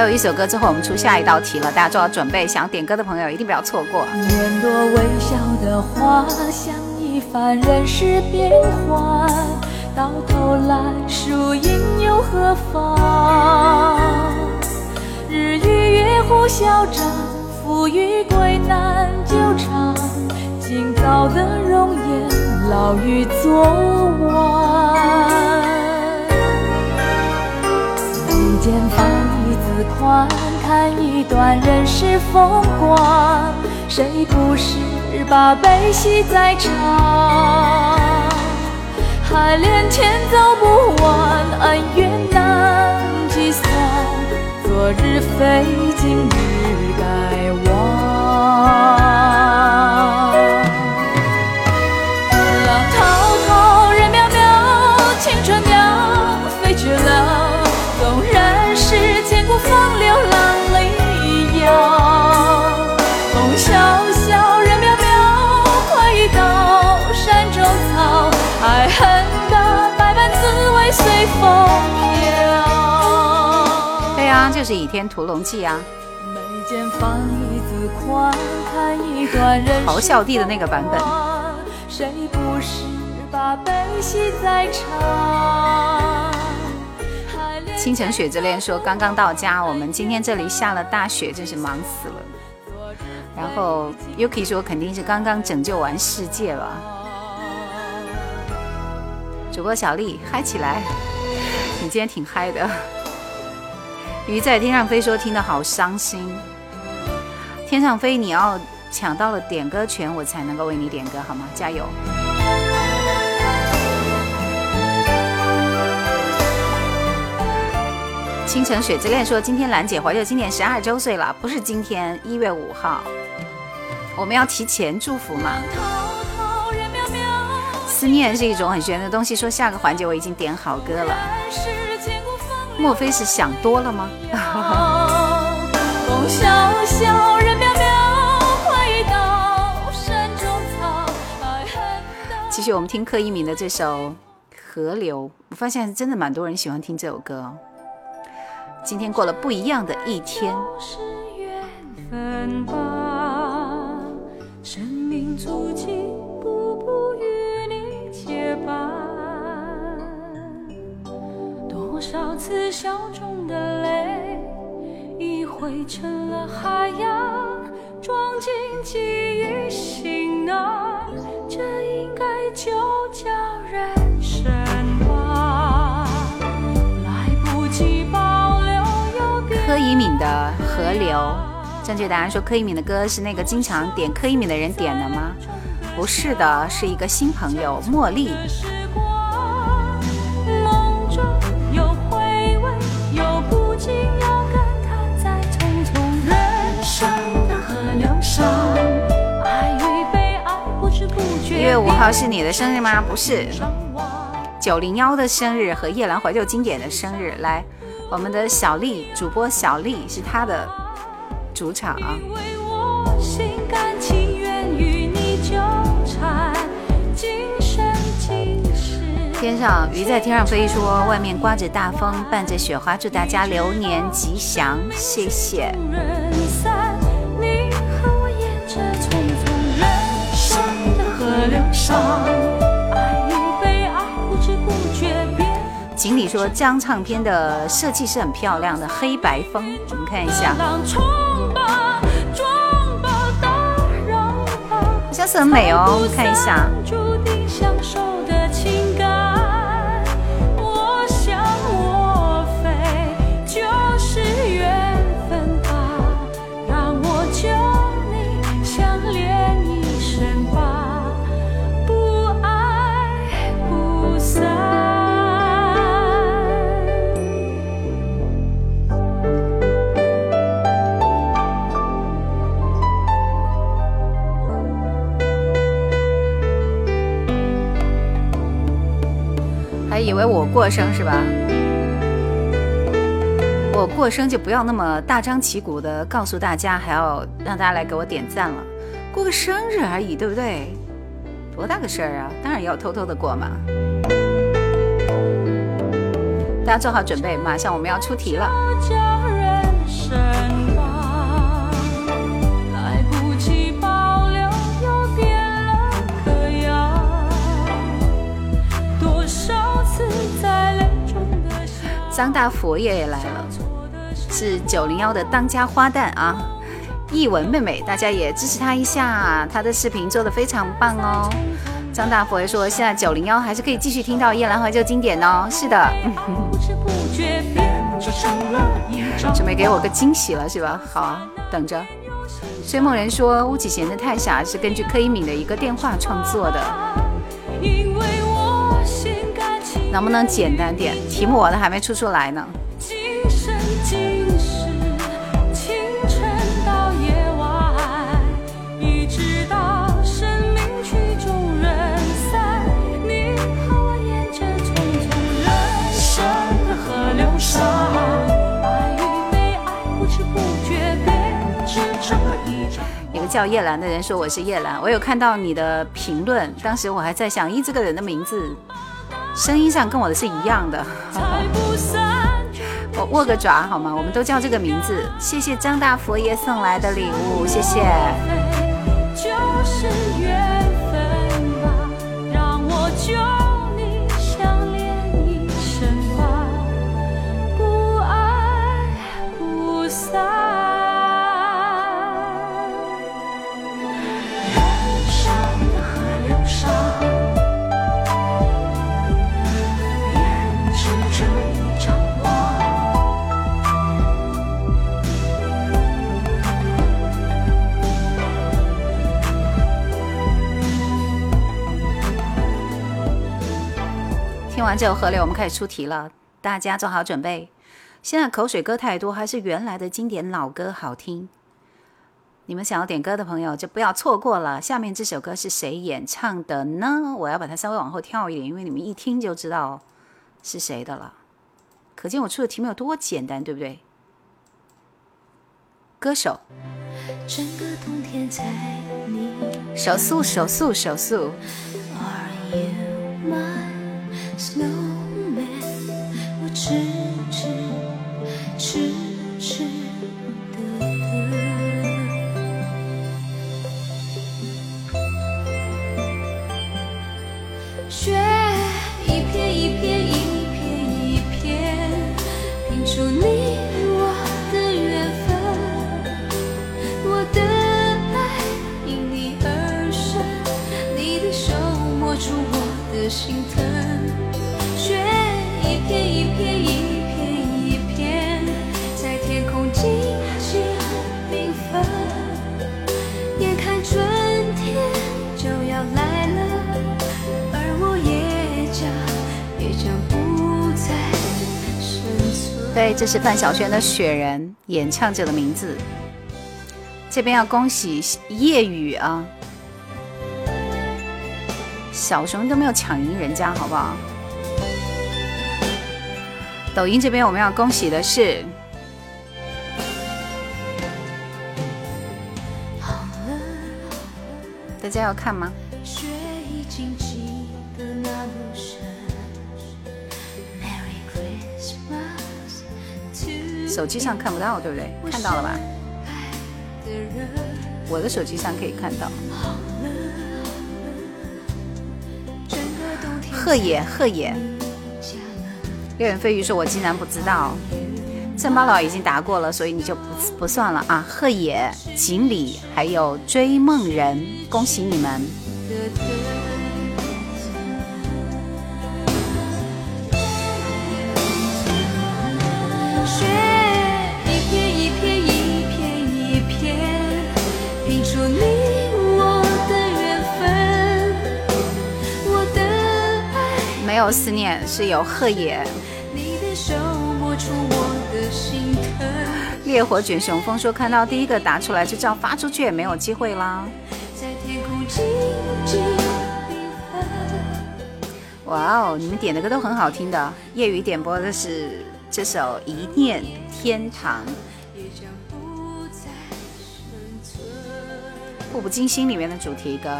还有一首歌之后，我们出下一道题了，大家做好准备。想点歌的朋友一定不要错过。年多微笑的花，像一番人世变幻，到头来输赢又何妨？日与月互消长，富与贵难久长。今早的容颜，老于昨晚。眉间放。自宽看一段人世风光，谁不是把悲喜在尝？海连天走不完，恩怨难计算，昨日非今日天屠龙记》啊。咆哮帝的那个版本。谁不是把悲喜在尝？倾城雪之恋说：“刚刚到家，我们今天这里下了大雪，真是忙死了。”然后 Yuki 说：“肯定是刚刚拯救完世界吧。”主播小丽嗨起来，你今天挺嗨的。鱼在天上飞说：“听得好伤心。”天上飞，你要抢到了点歌权，我才能够为你点歌，好吗？加油！倾城雪之恋说：“今天兰姐怀旧今年十二周岁了，不是今天一月五号，我们要提前祝福嘛。”思念是一种很玄的东西。说下个环节我已经点好歌了，莫非是想多了吗？继续我们听柯一敏的这首《河流》，我发现真的蛮多人喜欢听这首歌。今天过了不一样的一天。是缘分吧，生命足迹多少次笑中的泪，已汇成了海洋，装进记忆行囊。这应该就叫人生吧。柯以敏的《河流》，正确答案说柯以敏的歌是那个经常点柯以敏的人点的吗？不是的，是一个新朋友茉莉。一月五号是你的生日吗？不是，九零幺的生日和夜兰怀旧经典的生日，来。我们的小丽主播小丽是她的主场。天上鱼在天上飞，说外面刮着大风，伴着雪花，祝大家流年吉祥，谢谢。锦鲤说：“这张唱片的设计是很漂亮的，黑白风，我们看一下，好像是很美哦，看一下。”以为我过生是吧？我过生就不要那么大张旗鼓的告诉大家，还要让大家来给我点赞了。过个生日而已，对不对？多大个事儿啊！当然要偷偷的过嘛。大家做好准备，马上我们要出题了。张大佛爷也来了，是九零幺的当家花旦啊！艺文妹妹，大家也支持她一下，她的视频做的非常棒哦。张大佛爷说，现在九零幺还是可以继续听到夜兰怀旧经典哦。是的，准备给我个惊喜了是吧？好啊，等着。追梦人说，巫启贤的太傻是根据柯以敏的一个电话创作的。能不能简单点？题目我都还没出出来呢。有个叫叶兰的人说我是叶兰，我有看到你的评论，当时我还在想，咦，这个人的名字。声音上跟我的是一样的，我握个爪好吗？我们都叫这个名字。谢谢张大佛爷送来的礼物，谢谢。听完这首河流，我们开始出题了，大家做好准备。现在口水歌太多，还是原来的经典老歌好听？你们想要点歌的朋友就不要错过了。下面这首歌是谁演唱的呢？我要把它稍微往后跳一点，因为你们一听就知道是谁的了。可见我出的题目有多简单，对不对？歌手。手速，手速，手速。Snowman，我痴痴痴痴的等，雪一片一片一片一片，拼出你我的缘分。我的爱因你而生，你的手摸出我的心对，这是范晓萱的《雪人》，演唱者的名字。这边要恭喜夜雨啊，小熊都没有抢赢人家，好不好？抖音这边我们要恭喜的是，大家要看吗？手机上看不到，对不对？看到了吧？我的手机上可以看到。鹤野，鹤野。六眼飞鱼说：“我竟然不知道。”郑巴老已经答过了，所以你就不不算了啊！鹤野、锦鲤还有追梦人，恭喜你们！有思念是有鹤野，烈火卷雄风说看到第一个答出来就这样发出去也没有机会啦。哇哦，你们点的歌都很好听的。业余点播的是这首《一念天堂》，《步步惊心》里面的主题歌。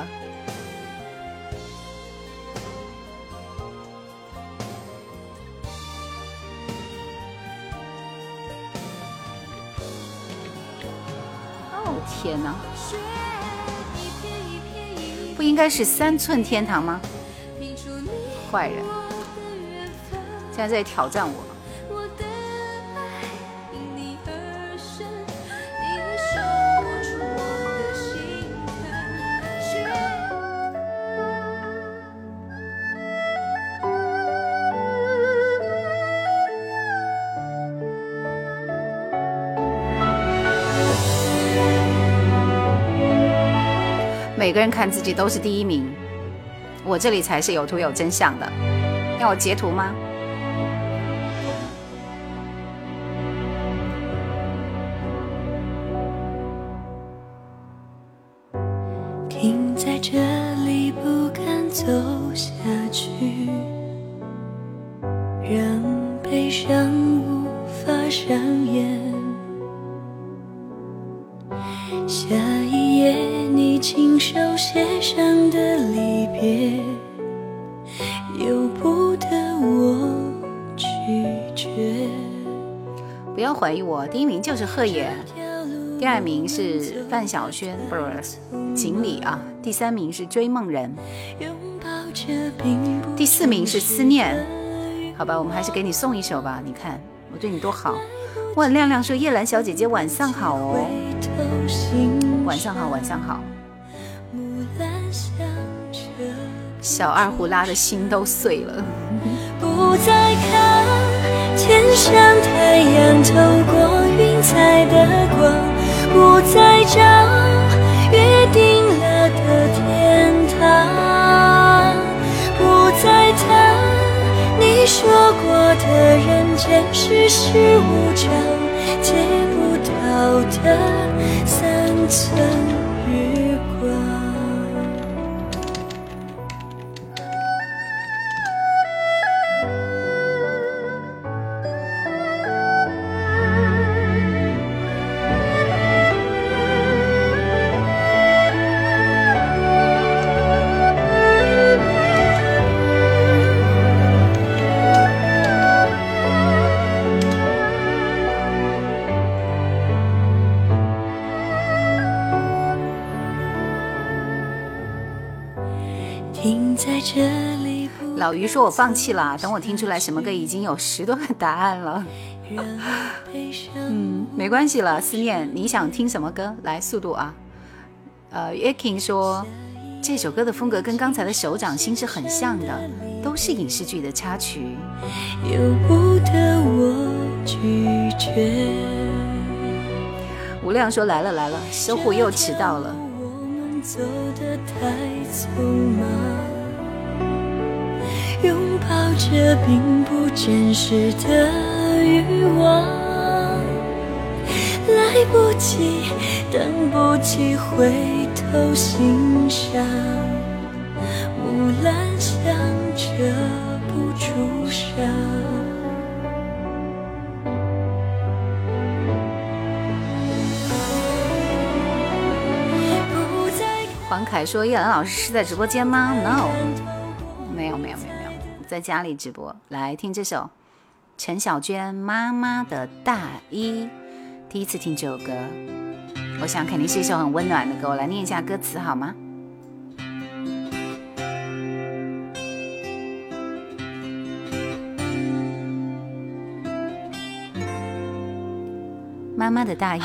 天哪！不应该是三寸天堂吗？坏人，现在在挑战我。每个人看自己都是第一名，我这里才是有图有真相的。要我截图吗？第一名就是贺野，第二名是范晓萱，不是锦鲤啊，第三名是追梦人，第四名是思念。好吧，我们还是给你送一首吧。你看我对你多好。万亮亮说：“叶兰小姐姐晚上好哦，晚上好，晚上好。”小二胡拉的心都碎了。不再看天上太阳透过云彩的光，不再找约定了的天堂，不再谈你说过的人间世事无常，借不到的三寸。老说：“我放弃了，等我听出来什么歌，已经有十多个答案了。嗯，没关系了。思念，你想听什么歌？来，速度啊！呃 y a k i n 说这首歌的风格跟刚才的手掌心是很像的，都是影视剧的插曲。由不得我拒绝吴亮说来了来了，收获又迟到了。”拥抱着并不真实的欲望，来不及，等不及回头欣赏，木兰香遮不住伤。黄凯说：“叶兰老师是在直播间吗？”No，没有，没有，没有。在家里直播，来听这首陈小娟妈妈的大衣。第一次听这首歌，我想肯定是一首很温暖的歌。我来念一下歌词好吗？妈妈的大衣，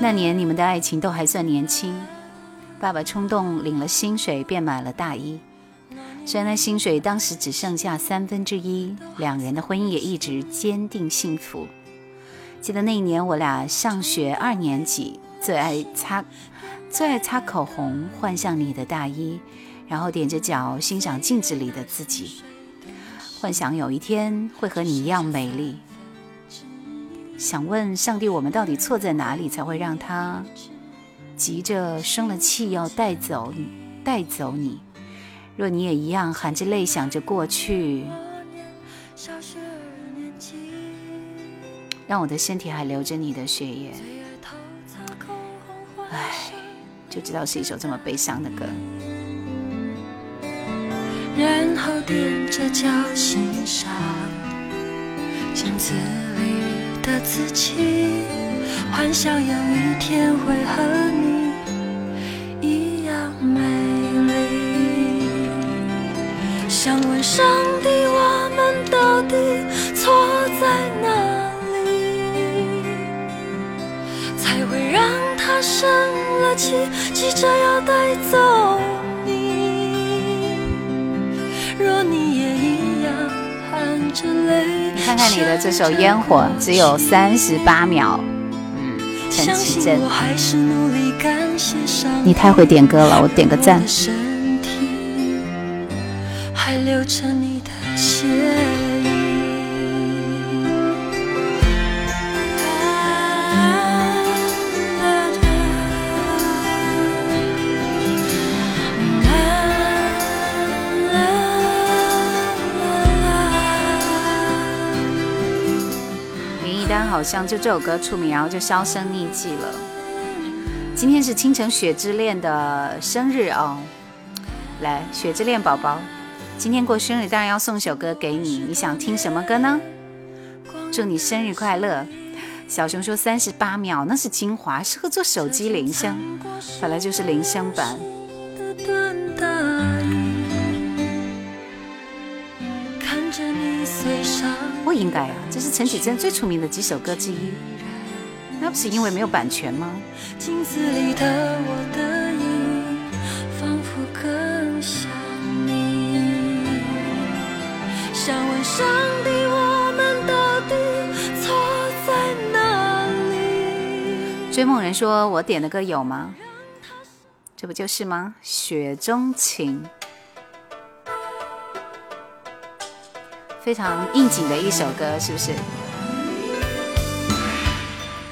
那年你们的爱情都还算年轻，爸爸冲动领了薪水便买了大衣。虽然那薪水当时只剩下三分之一，两人的婚姻也一直坚定幸福。记得那一年我俩上学二年级，最爱擦最爱擦口红，换上你的大衣，然后踮着脚欣赏镜子里的自己，幻想有一天会和你一样美丽。想问上帝，我们到底错在哪里，才会让他急着生了气要带走你带走你？若你也一样含着泪想着过去，让我的身体还流着你的血液，唉，就知道是一首这么悲伤的歌。然后踮着脚欣赏镜子里的自己，幻想有一天会和你想问上帝，我们到底错在哪里，才会让他生了气，急着要带走你？若你也一样含着泪，你看看你的这首《烟火》，只有三十八秒。嗯，陈绮贞，你太会点歌了，我点个赞。还留着你的血印。林一丹好像就这首歌出名，然后就销声匿迹了。今天是倾城雪之恋的生日哦，来，雪之恋宝宝。今天过生日，当然要送首歌给你。你想听什么歌呢？祝你生日快乐！小熊说三十八秒，那是精华，适合做手机铃声，本来就是铃声版。不应该啊，这是陈绮贞最出名的几首歌之一，那不是因为没有版权吗？镜子里的我的追梦人说：“我点的歌有吗？这不就是吗？雪中情，非常应景的一首歌，是不是？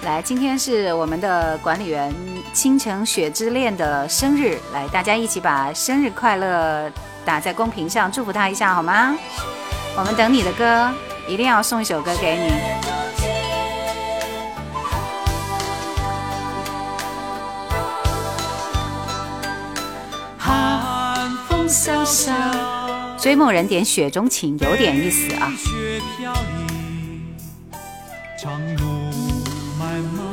来，今天是我们的管理员倾城雪之恋的生日，来，大家一起把生日快乐打在公屏上，祝福他一下，好吗？”我们等你的歌，一定要送一首歌给你。寒风萧萧，追梦人点雪中情，有点意思啊。雪飘长路漫漫，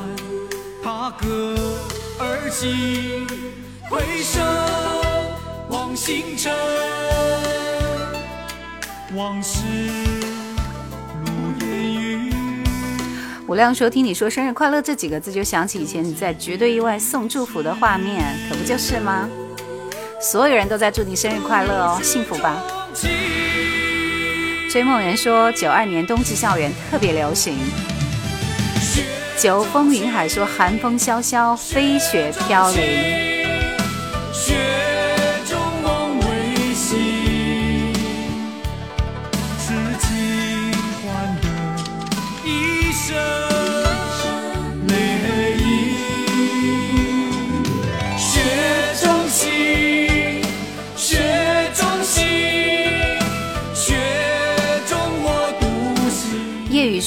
踏歌而行，回首望星辰。往事如烟云。吴亮说：“听你说生日快乐这几个字，就想起以前你在绝对意外送祝福的画面，可不就是吗？所有人都在祝你生日快乐哦，幸福吧。”追梦人说：“九二年冬季校园特别流行。”九风云海说：“寒风萧萧，飞雪飘零。”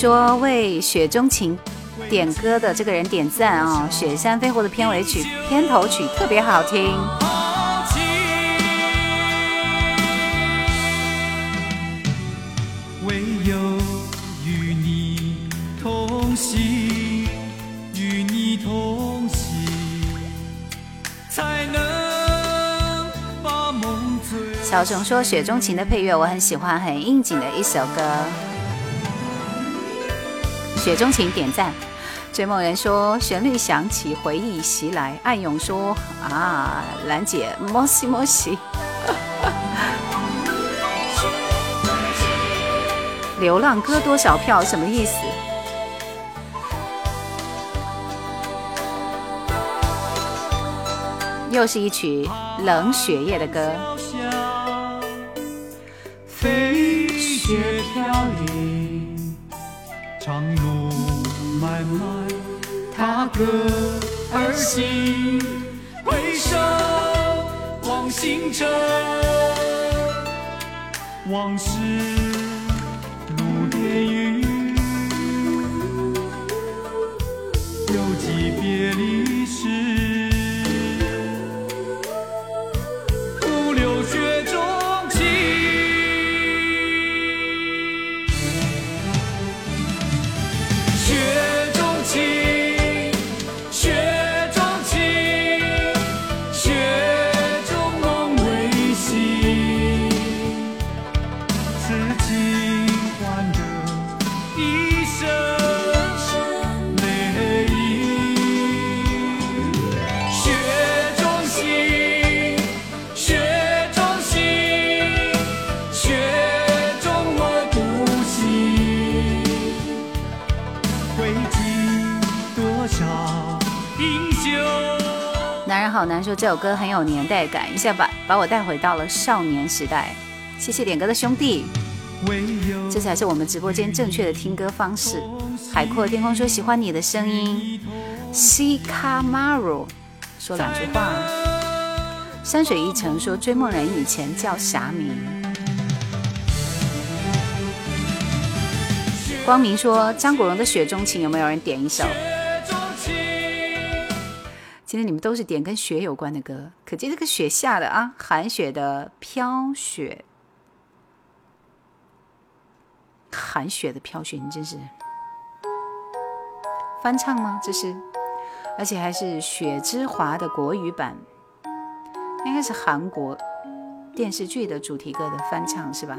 说为《雪中情》点歌的这个人点赞啊！《雪山飞狐》的片尾曲、片头曲特别好听。唯有与你同行，与你同行，才能把梦醉。小熊说《雪中情》的配乐我很喜欢，很应景的一首歌。雪中情点赞，追梦人说旋律响起，回忆袭来。暗涌说啊，兰姐，莫西莫西。流浪歌多少票？什么意思？又是一曲冷雪夜的歌。飞雪飘零。长路漫漫踏歌而行回首望星辰往事。好难说，这首歌很有年代感，一下把把我带回到了少年时代。谢谢点歌的兄弟，这才是我们直播间正确的听歌方式。海阔天空说喜欢你的声音。C Camaro 说两句话。山水一程说追梦人以前叫啥名？光明说张国荣的雪中情有没有人点一首？今天你们都是点跟雪有关的歌，可见这个雪下的啊，寒雪的飘雪，寒雪的飘雪，你真是翻唱吗？这是，而且还是雪之华的国语版，应该是韩国电视剧的主题歌的翻唱是吧？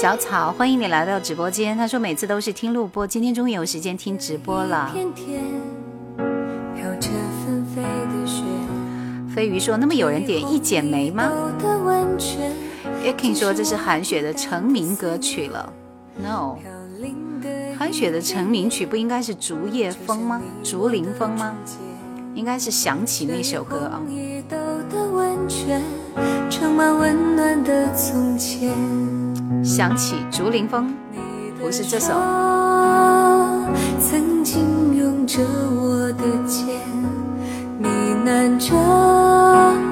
小草，欢迎你来到直播间。他说每次都是听录播，今天终于有时间听直播了。飞鱼说：“那么有人点《一剪梅》吗 a k i n 说：“这是韩雪的成名歌曲了。”No，韩雪的成名曲不应该是《竹叶风》吗？《竹林风》吗？应该是想起那首歌啊。想起竹林风，不是这首。曾经拥着我的肩，呢喃着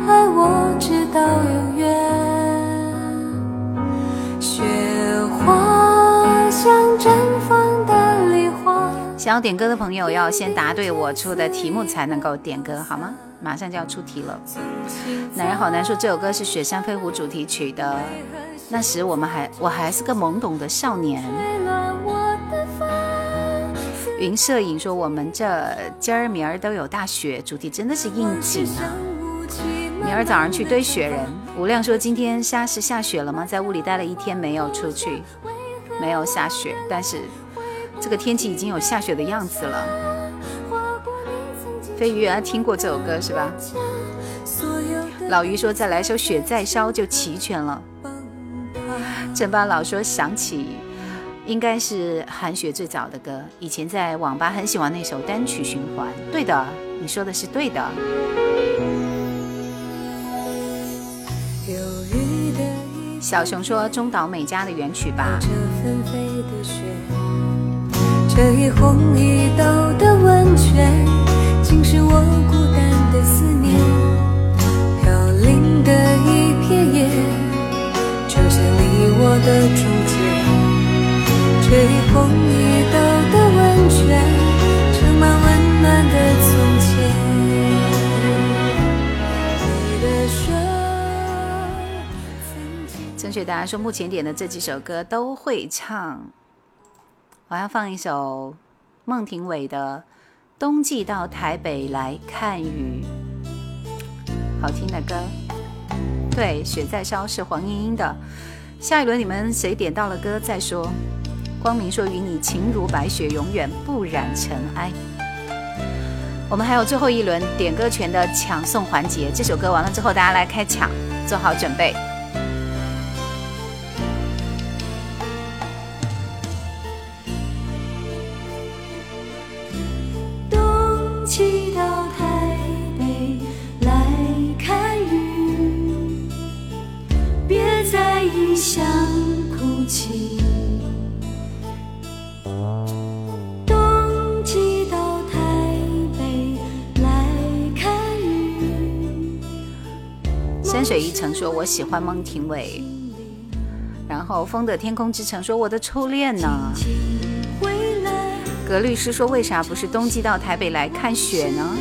爱我直到永远。雪花像绽放的梨花。想要点歌的朋友要先答对我出的题目才能够点歌，好吗？马上就要出题了。男人好难说，这首歌是《雪山飞狐》主题曲的。那时我们还我还是个懵懂的少年。云摄影说我们这今儿明儿都有大雪，主题真的是应景啊！明儿早上去堆雪人。吴亮说今天沙市下雪了吗？在屋里待了一天没有出去，没有下雪，但是这个天气已经有下雪的样子了。飞鱼原来听过这首歌是吧？老于说再来首雪在烧就齐全了。正巴老说想起，应该是韩雪最早的歌。以前在网吧很喜欢那首单曲循环。对的，你说的是对的。小熊说中岛美嘉的原曲吧。这一红一豆的温泉，竟是我孤单的思念。飘零的一。我的中间，这红一豆的温泉，盛满温暖的从前。正确答案说，目前点的这几首歌都会唱。我要放一首孟庭苇的《冬季到台北来看雨》，好听的歌。对，雪在烧是黄莺莺的。下一轮你们谁点到了歌再说。光明说与你情如白雪，永远不染尘埃。我们还有最后一轮点歌权的抢送环节，这首歌完了之后大家来开抢，做好准备。水一程说：“我喜欢孟庭苇。”然后风的天空之城说：“我的初恋呢？”葛律师说：“为啥不是冬季到台北来看雪呢？”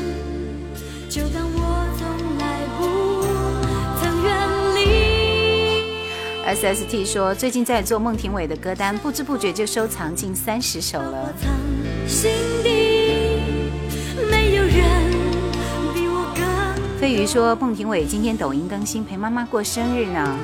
S S T 说：“最近在做孟庭苇的歌单，不知不觉就收藏近三十首了。”没有人飞鱼说：“孟庭苇今天抖音更新，陪妈妈过生日呢。”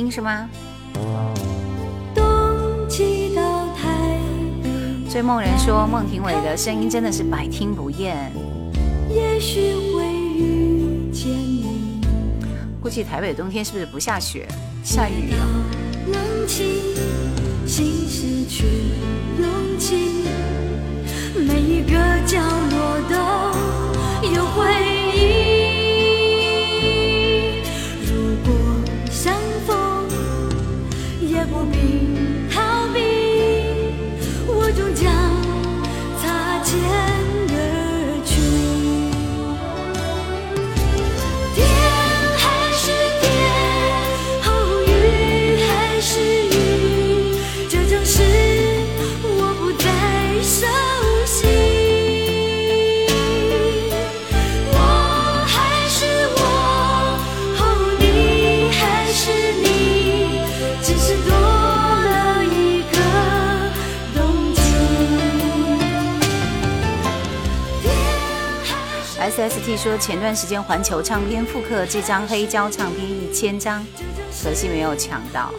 听是吗？追梦人说孟庭苇的声音真的是百听不厌。估计台北冬天是不是不下雪，下雨啊？每一个角落都有回无比。据说，前段时间环球唱片复刻这张黑胶唱片一千张，可惜没有抢到。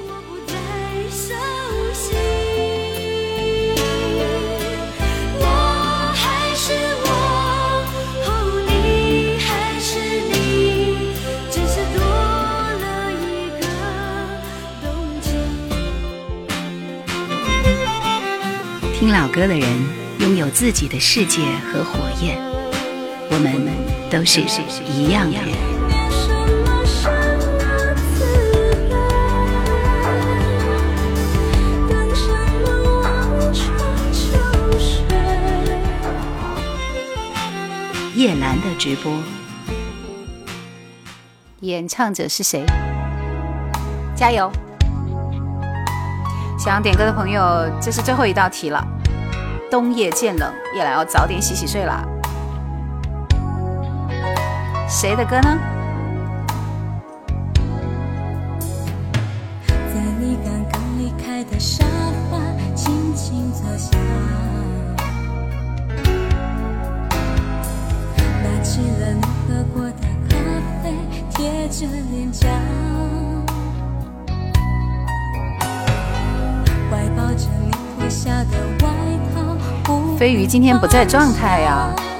听老歌的人拥有自己的世界和火焰。我们都是一样的人。叶兰的直播，演唱者是谁？加油！想点歌的朋友，这是最后一道题了。冬夜渐冷，叶兰要早点洗洗睡了。谁的歌呢？在你刚刚离开的沙发，轻轻坐下，拿起了你喝过的咖啡，贴着脸颊，怀抱着你脱下的外套。飞鱼今天不在状态呀。在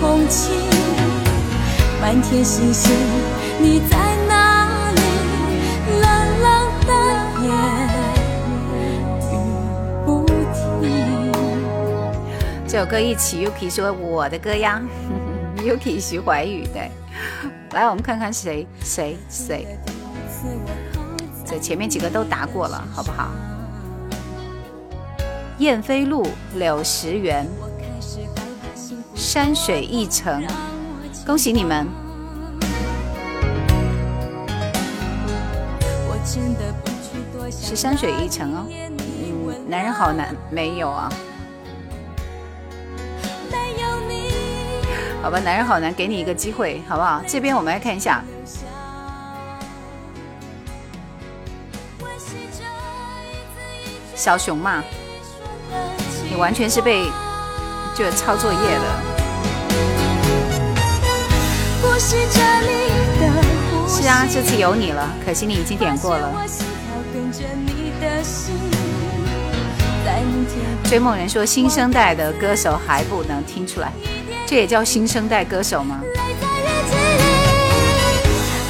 空气，满天星星，你在哪里？冷冷的夜，雨不停。这首歌一起，Yuki 说我的歌呀。Yuki 徐怀钰对，来我们看看谁谁谁，这前面几个都答过了，好不好？燕飞路、柳石园、山水一程，恭喜你们！是山水一程哦，嗯，男人好难，没有啊。好吧，男人好难，给你一个机会，好不好？这边我们来看一下，小熊嘛，你完全是被就抄作业的。是啊，这次有你了，可惜你已经点过了。追梦人说，新生代的歌手还不能听出来。这也叫新生代歌手吗？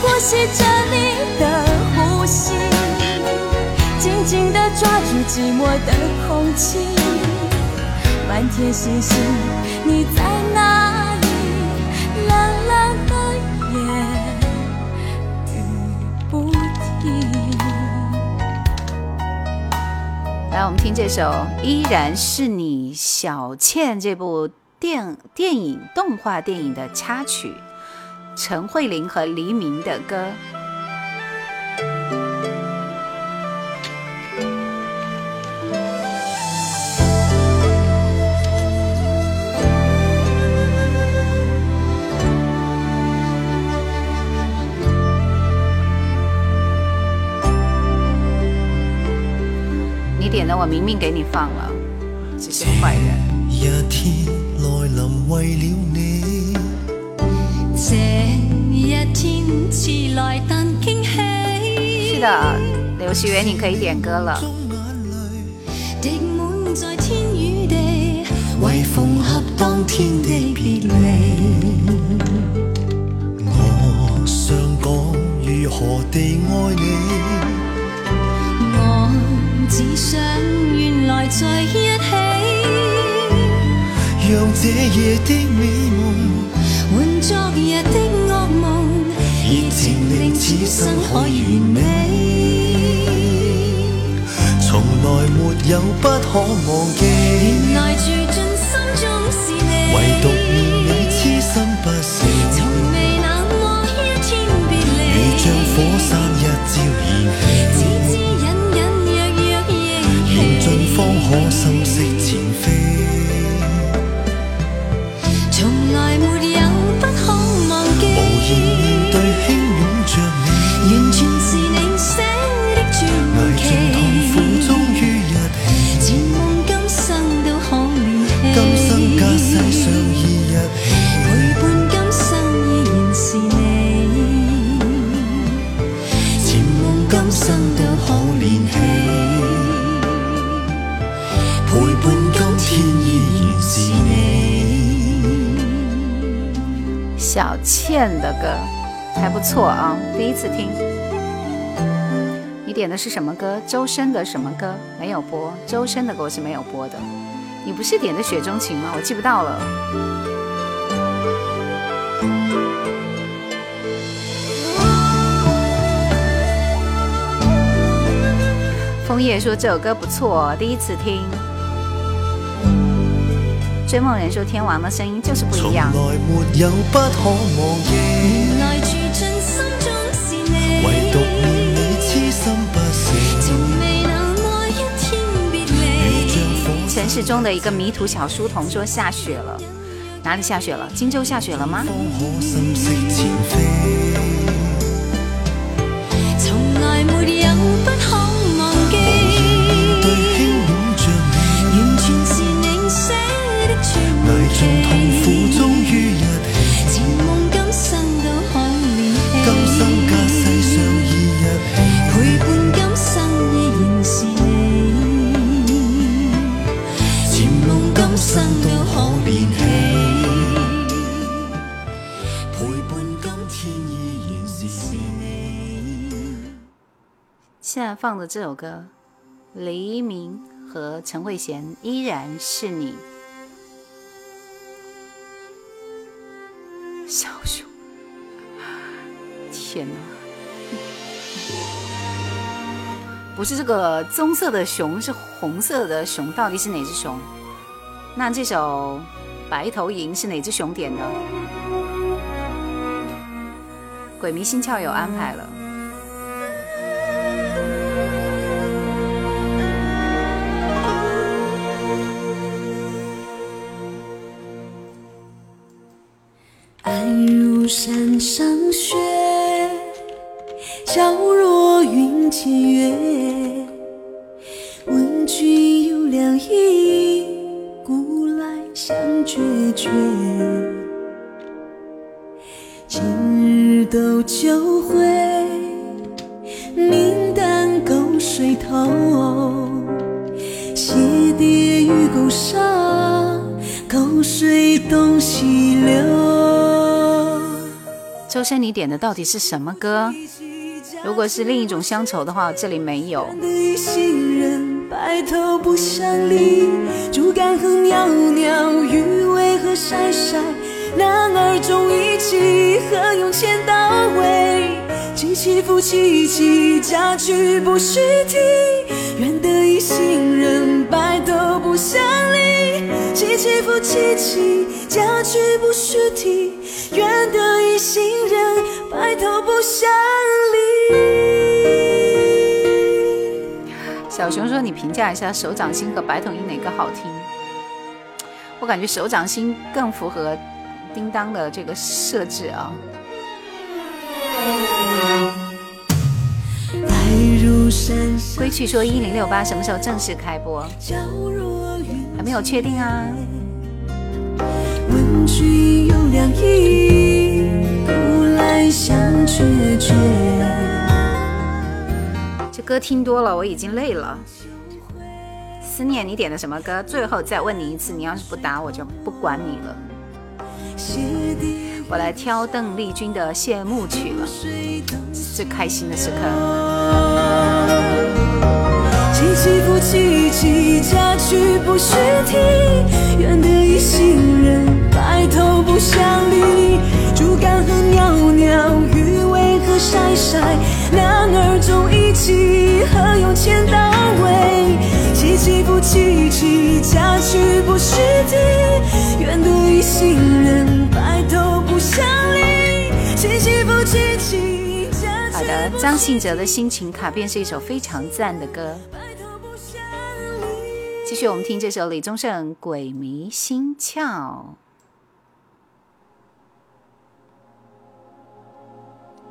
呼吸着你的呼吸，紧紧地抓住寂寞的空气。满天星星，你在来，我们听这首《依然是你》，小倩这部。电电影动画电影的插曲，陈慧琳和黎明的歌。我明明给你放了，这些坏人。来临为了你，这一天迟来但惊喜。是的，刘希元，你可以点歌了。滴满在天与地，为缝合当天的别离。我想讲如何地爱你，我只想原来在一起。让这夜的美梦换昨日的噩梦，热情令此生可完美。从来没有不可忘记，原来住进心中是你，唯独念你痴心不死。从未冷漠一天别离，如像火山一朝燃起，方可心息前非。小倩的歌还不错啊，第一次听。你点的是什么歌？周深的什么歌？没有播，周深的歌是没有播的。你不是点的《雪中情》吗？我记不到了。枫叶说这首歌不错，第一次听。追梦人说：“天王的声音就是不一样。”城市中的一个迷途小书童说：“下雪了，哪里下雪了？荆州下雪了吗？”现在放的这首歌，黎明和陈慧娴依然是你。小熊，天哪！不是这个棕色的熊，是红色的熊，到底是哪只熊？那这首《白头吟》是哪只熊点的？鬼迷心窍有安排了。爱如山上雪，皎若云间月。问君有两意，古来相决绝。今日斗酒会，明旦沟水头。鞋跌玉钩上，沟水东西流。周深，你点的到底是什么歌？如果是另一种乡愁的话，这里没有。白头不相离，竹竿何袅袅，鱼尾何晒晒。男儿重义气，何用千刀为？凄凄复凄凄，嫁娶不须啼。愿得一心人，白头不相离。凄凄复凄凄，嫁娶不须啼。愿得一心人，白头不相离。小熊说：“你评价一下《手掌心》和《白头吟》哪个好听？”我感觉《手掌心》更符合叮当的这个设置啊。归去说：“一零六八什么时候正式开播？还没有确定啊。”问君有两意，古来相决绝。这歌听多了，我已经累了。思念，你点的什么歌？最后再问你一次，你要是不答，我就不管你了。我来挑邓丽君的谢幕曲了，最开心的时刻。凄凄复凄凄，嫁娶不须啼。愿得一心人，白头不相离。竹竿何袅袅，鱼尾何晒晒。男儿重义气，何用千刀为？凄凄复凄凄，嫁娶不须啼。愿得一心人，张信哲的心情卡片是一首非常赞的歌。继续，我们听这首李宗盛《鬼迷心窍》。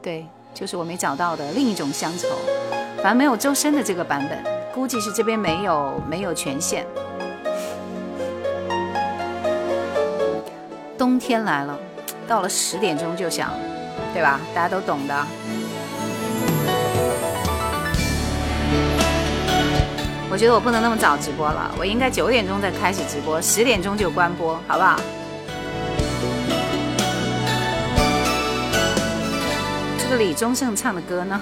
对，就是我没找到的另一种乡愁。反正没有周深的这个版本，估计是这边没有没有权限。冬天来了，到了十点钟就想，对吧？大家都懂的。我觉得我不能那么早直播了，我应该九点钟再开始直播，十点钟就关播，好不好？这个李宗盛唱的歌呢？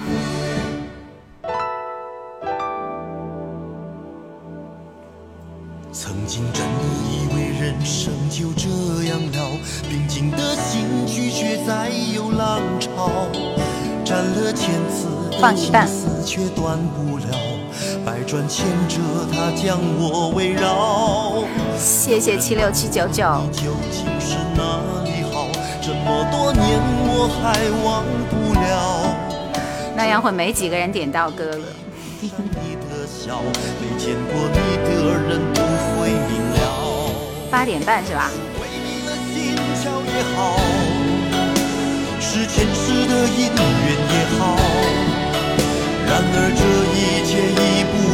曾经真以为人生就这样了，平静的心拒绝再有浪潮，斩了千次的情丝却断不了。百转千折，它将我围绕。谢谢七六七九九。究竟是哪里好？这么多年我还忘不了。那样会没几个人点到歌了。没见过你的人都会明了。八点半是吧？是前世的姻缘也好。然而这一切已不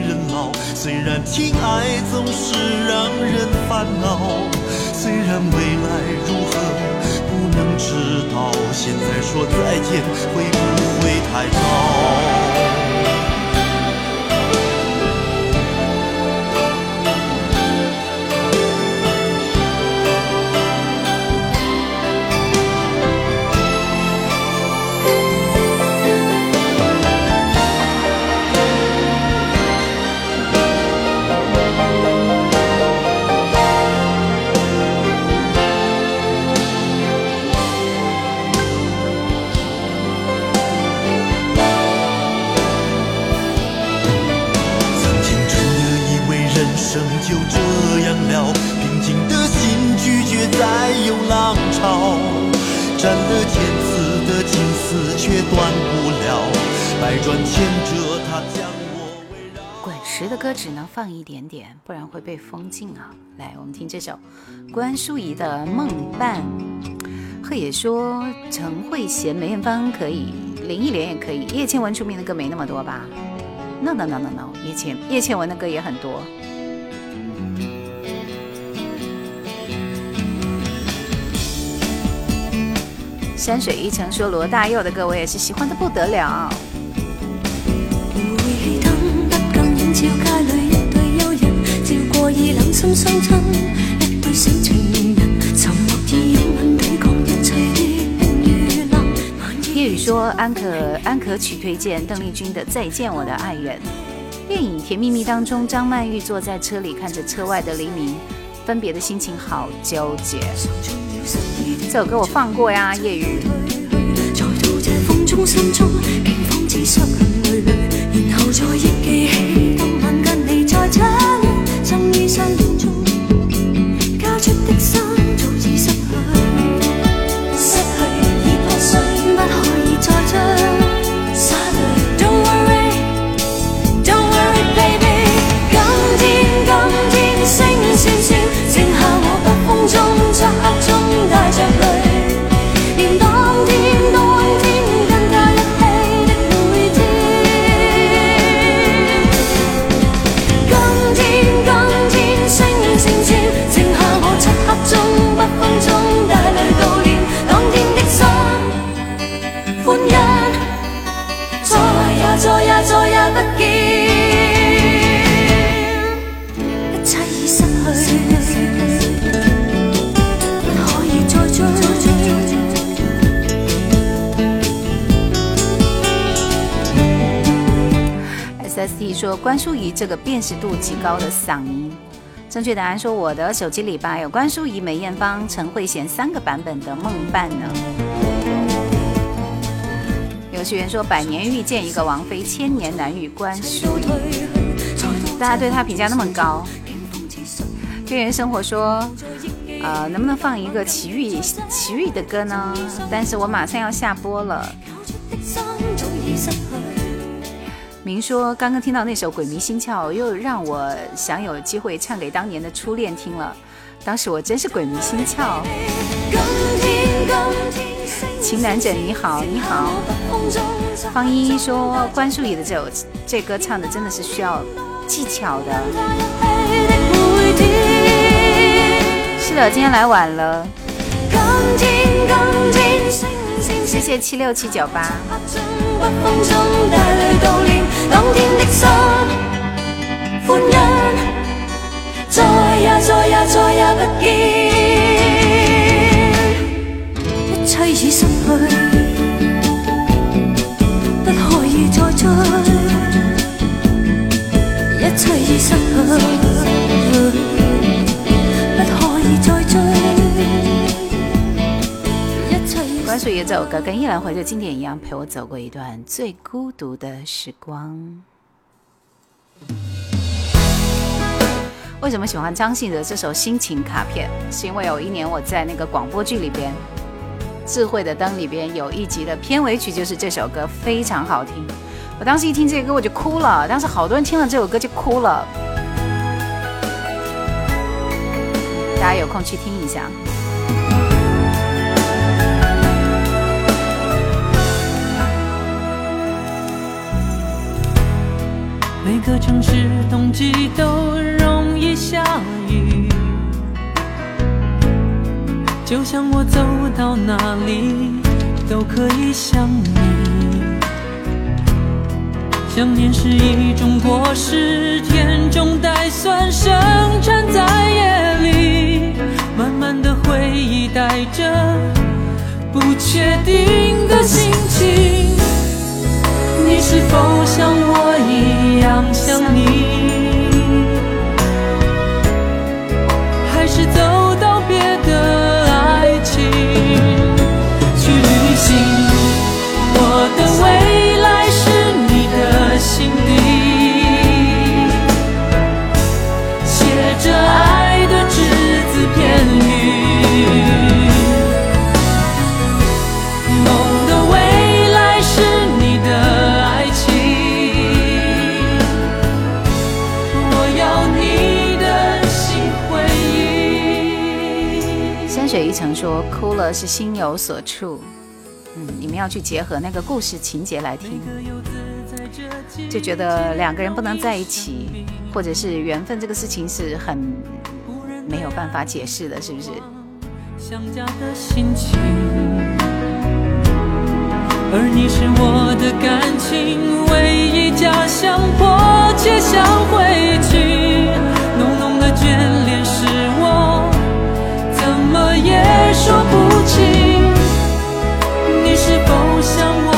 虽然情爱总是让人烦恼，虽然未来如何不能知道，现在说再见会不会太早？滚石的歌只能放一点点，不然会被封禁啊！来，我们听这首关淑怡的《梦伴》。贺野说陈慧娴、梅艳芳可以，林忆莲也可以，叶倩文出名的歌没那么多吧？No No No No No，叶倩叶倩文的歌也很多。山水一程说罗大佑的歌我也是喜欢的不得了。夜雨说安可安可曲推荐邓丽君的《再见我的爱人》。电影《甜蜜蜜》当中，张曼玉坐在车里看着车外的黎明，分别的心情好纠结。这首歌我放过呀，夜雨。这说关淑怡这个辨识度极高的嗓音，正确答案说我的手机里吧有关淑怡、梅艳芳、陈慧娴三个版本的《梦伴》呢。有学员说百年遇见一个王菲，千年难遇关淑怡，大家对她评价那么高。边缘生活说，呃，能不能放一个齐豫齐豫的歌呢？但是我马上要下播了。您说刚刚听到那首《鬼迷心窍》，又让我想有机会唱给当年的初恋听了。当时我真是鬼迷心窍。情难枕你好，你好。方依依说关淑怡的这首这歌唱的真的是需要技巧的。是的，今天来晚了。谢谢七六七九八。北风中带泪悼念当天的心欢欣再也再也再也不见。一切已失去不可以再追一切已失去。怡这首歌跟依兰回的经典一样，陪我走过一段最孤独的时光。为什么喜欢张信哲这首心情卡片？是因为有一年我在那个广播剧里边，《智慧的灯》里边有一集的片尾曲就是这首歌，非常好听。我当时一听这个歌我就哭了，当时好多人听了这首歌就哭了。大家有空去听一下。每个城市冬季都容易下雨，就像我走到哪里都可以想你。想念是一种果实，甜中带酸，生产在夜里。满满的回忆带着不确定的心情。是否像我一样想你？说哭了是心有所触，嗯，你们要去结合那个故事情节来听，就觉得两个人不能在一起，或者是缘分这个事情是很没有办法解释的，是不是？而你是我的感情唯一家乡，迫切想回去，浓浓的眷恋。也说不清，你是否像我？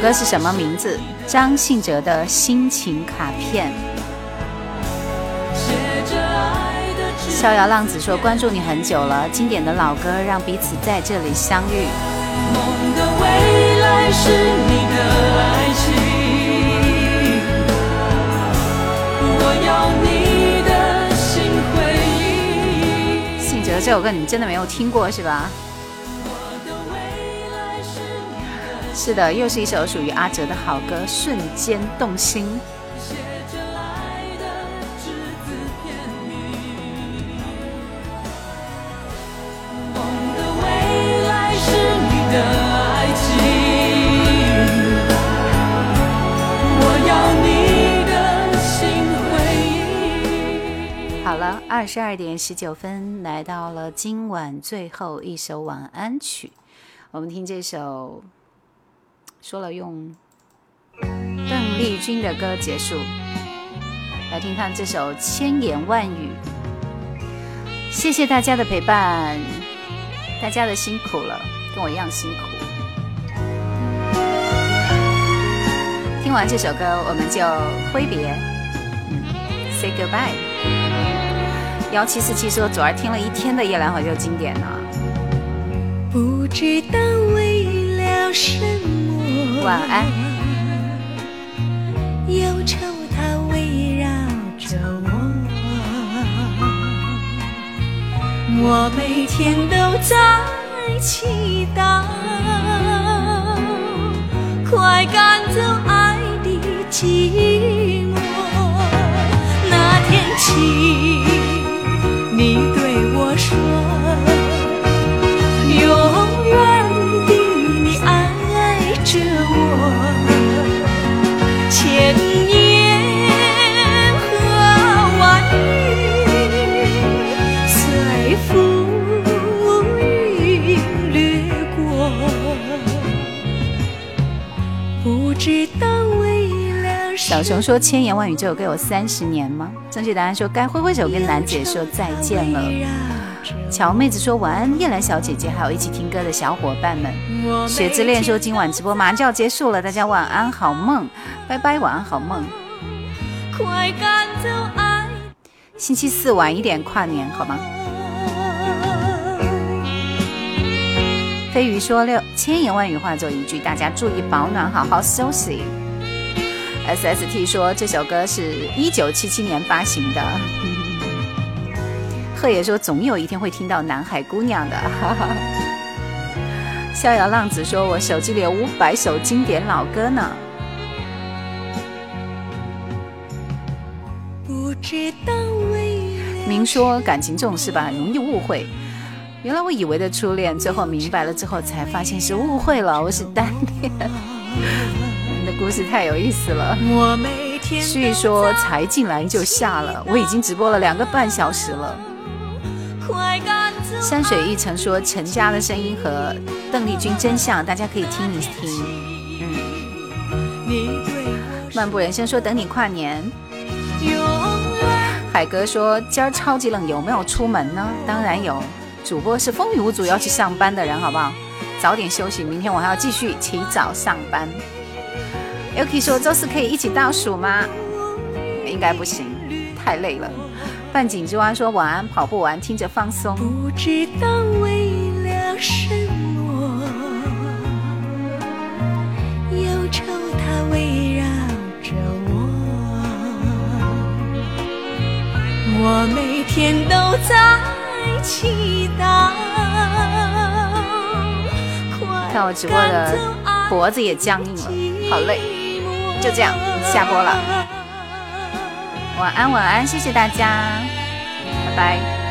歌是什么名字？张信哲的心情卡片。逍遥浪子说关注你很久了，经典的老歌让彼此在这里相遇。梦的未来是你的爱情，我要你的心回忆。信哲这首歌你真的没有听过是吧？是的，又是一首属于阿哲的好歌，瞬间动心。好了，二十二点十九分，来到了今晚最后一首晚安曲，我们听这首，说了用邓丽君的歌结束，来听看这首千言万语。谢谢大家的陪伴，大家的辛苦了，跟我一样辛苦。听完这首歌，我们就挥别，嗯，say goodbye。幺七四七说，昨儿听了一天的夜兰怀旧经典呢、不知道为了什么，晚安。忧愁它围绕着我，我每天都在祈祷，快赶走爱的寂寞。那天起，你对我说。小熊说：“千言万语这首歌有三十年吗？”正确答案说：“该挥挥手跟楠姐说再见了。”乔妹子说：“晚安，叶兰小姐姐，还有一起听歌的小伙伴们。”雪之恋说：“今晚直播马上就要结束了，大家晚安，好梦，拜拜，晚安，好梦。”快赶走爱。星期四晚一点跨年好吗？飞鱼说：“六千言万语化作一句，大家注意保暖，好好休息。” S S T 说这首歌是一九七七年发行的。贺野说总有一天会听到南海姑娘的。哈 哈逍遥浪子说我手机里有五百首经典老歌呢。不知道明说感情这种事吧，很容易误会。原来我以为的初恋，最后明白了之后才发现是误会了，我是单恋。故事太有意思了，所以说才进来就下了。我已经直播了两个半小时了。山水一程说陈家的声音和邓丽君真像，大家可以听一听。嗯。漫步人生说等你跨年。海哥说今儿超级冷，有没有出门呢？当然有。主播是风雨无阻要去上班的人，好不好？早点休息，明天我还要继续起早上班。Yuki 说：“周四可以一起倒数吗？”应该不行，太累了。半井之蛙说：“晚安，跑步完听着放松。”不知道为了什么，忧愁它围绕着我，我每天都在祈祷。看我直播的脖子也僵硬了，好累。就这样下播了，晚安晚安，谢谢大家，拜拜。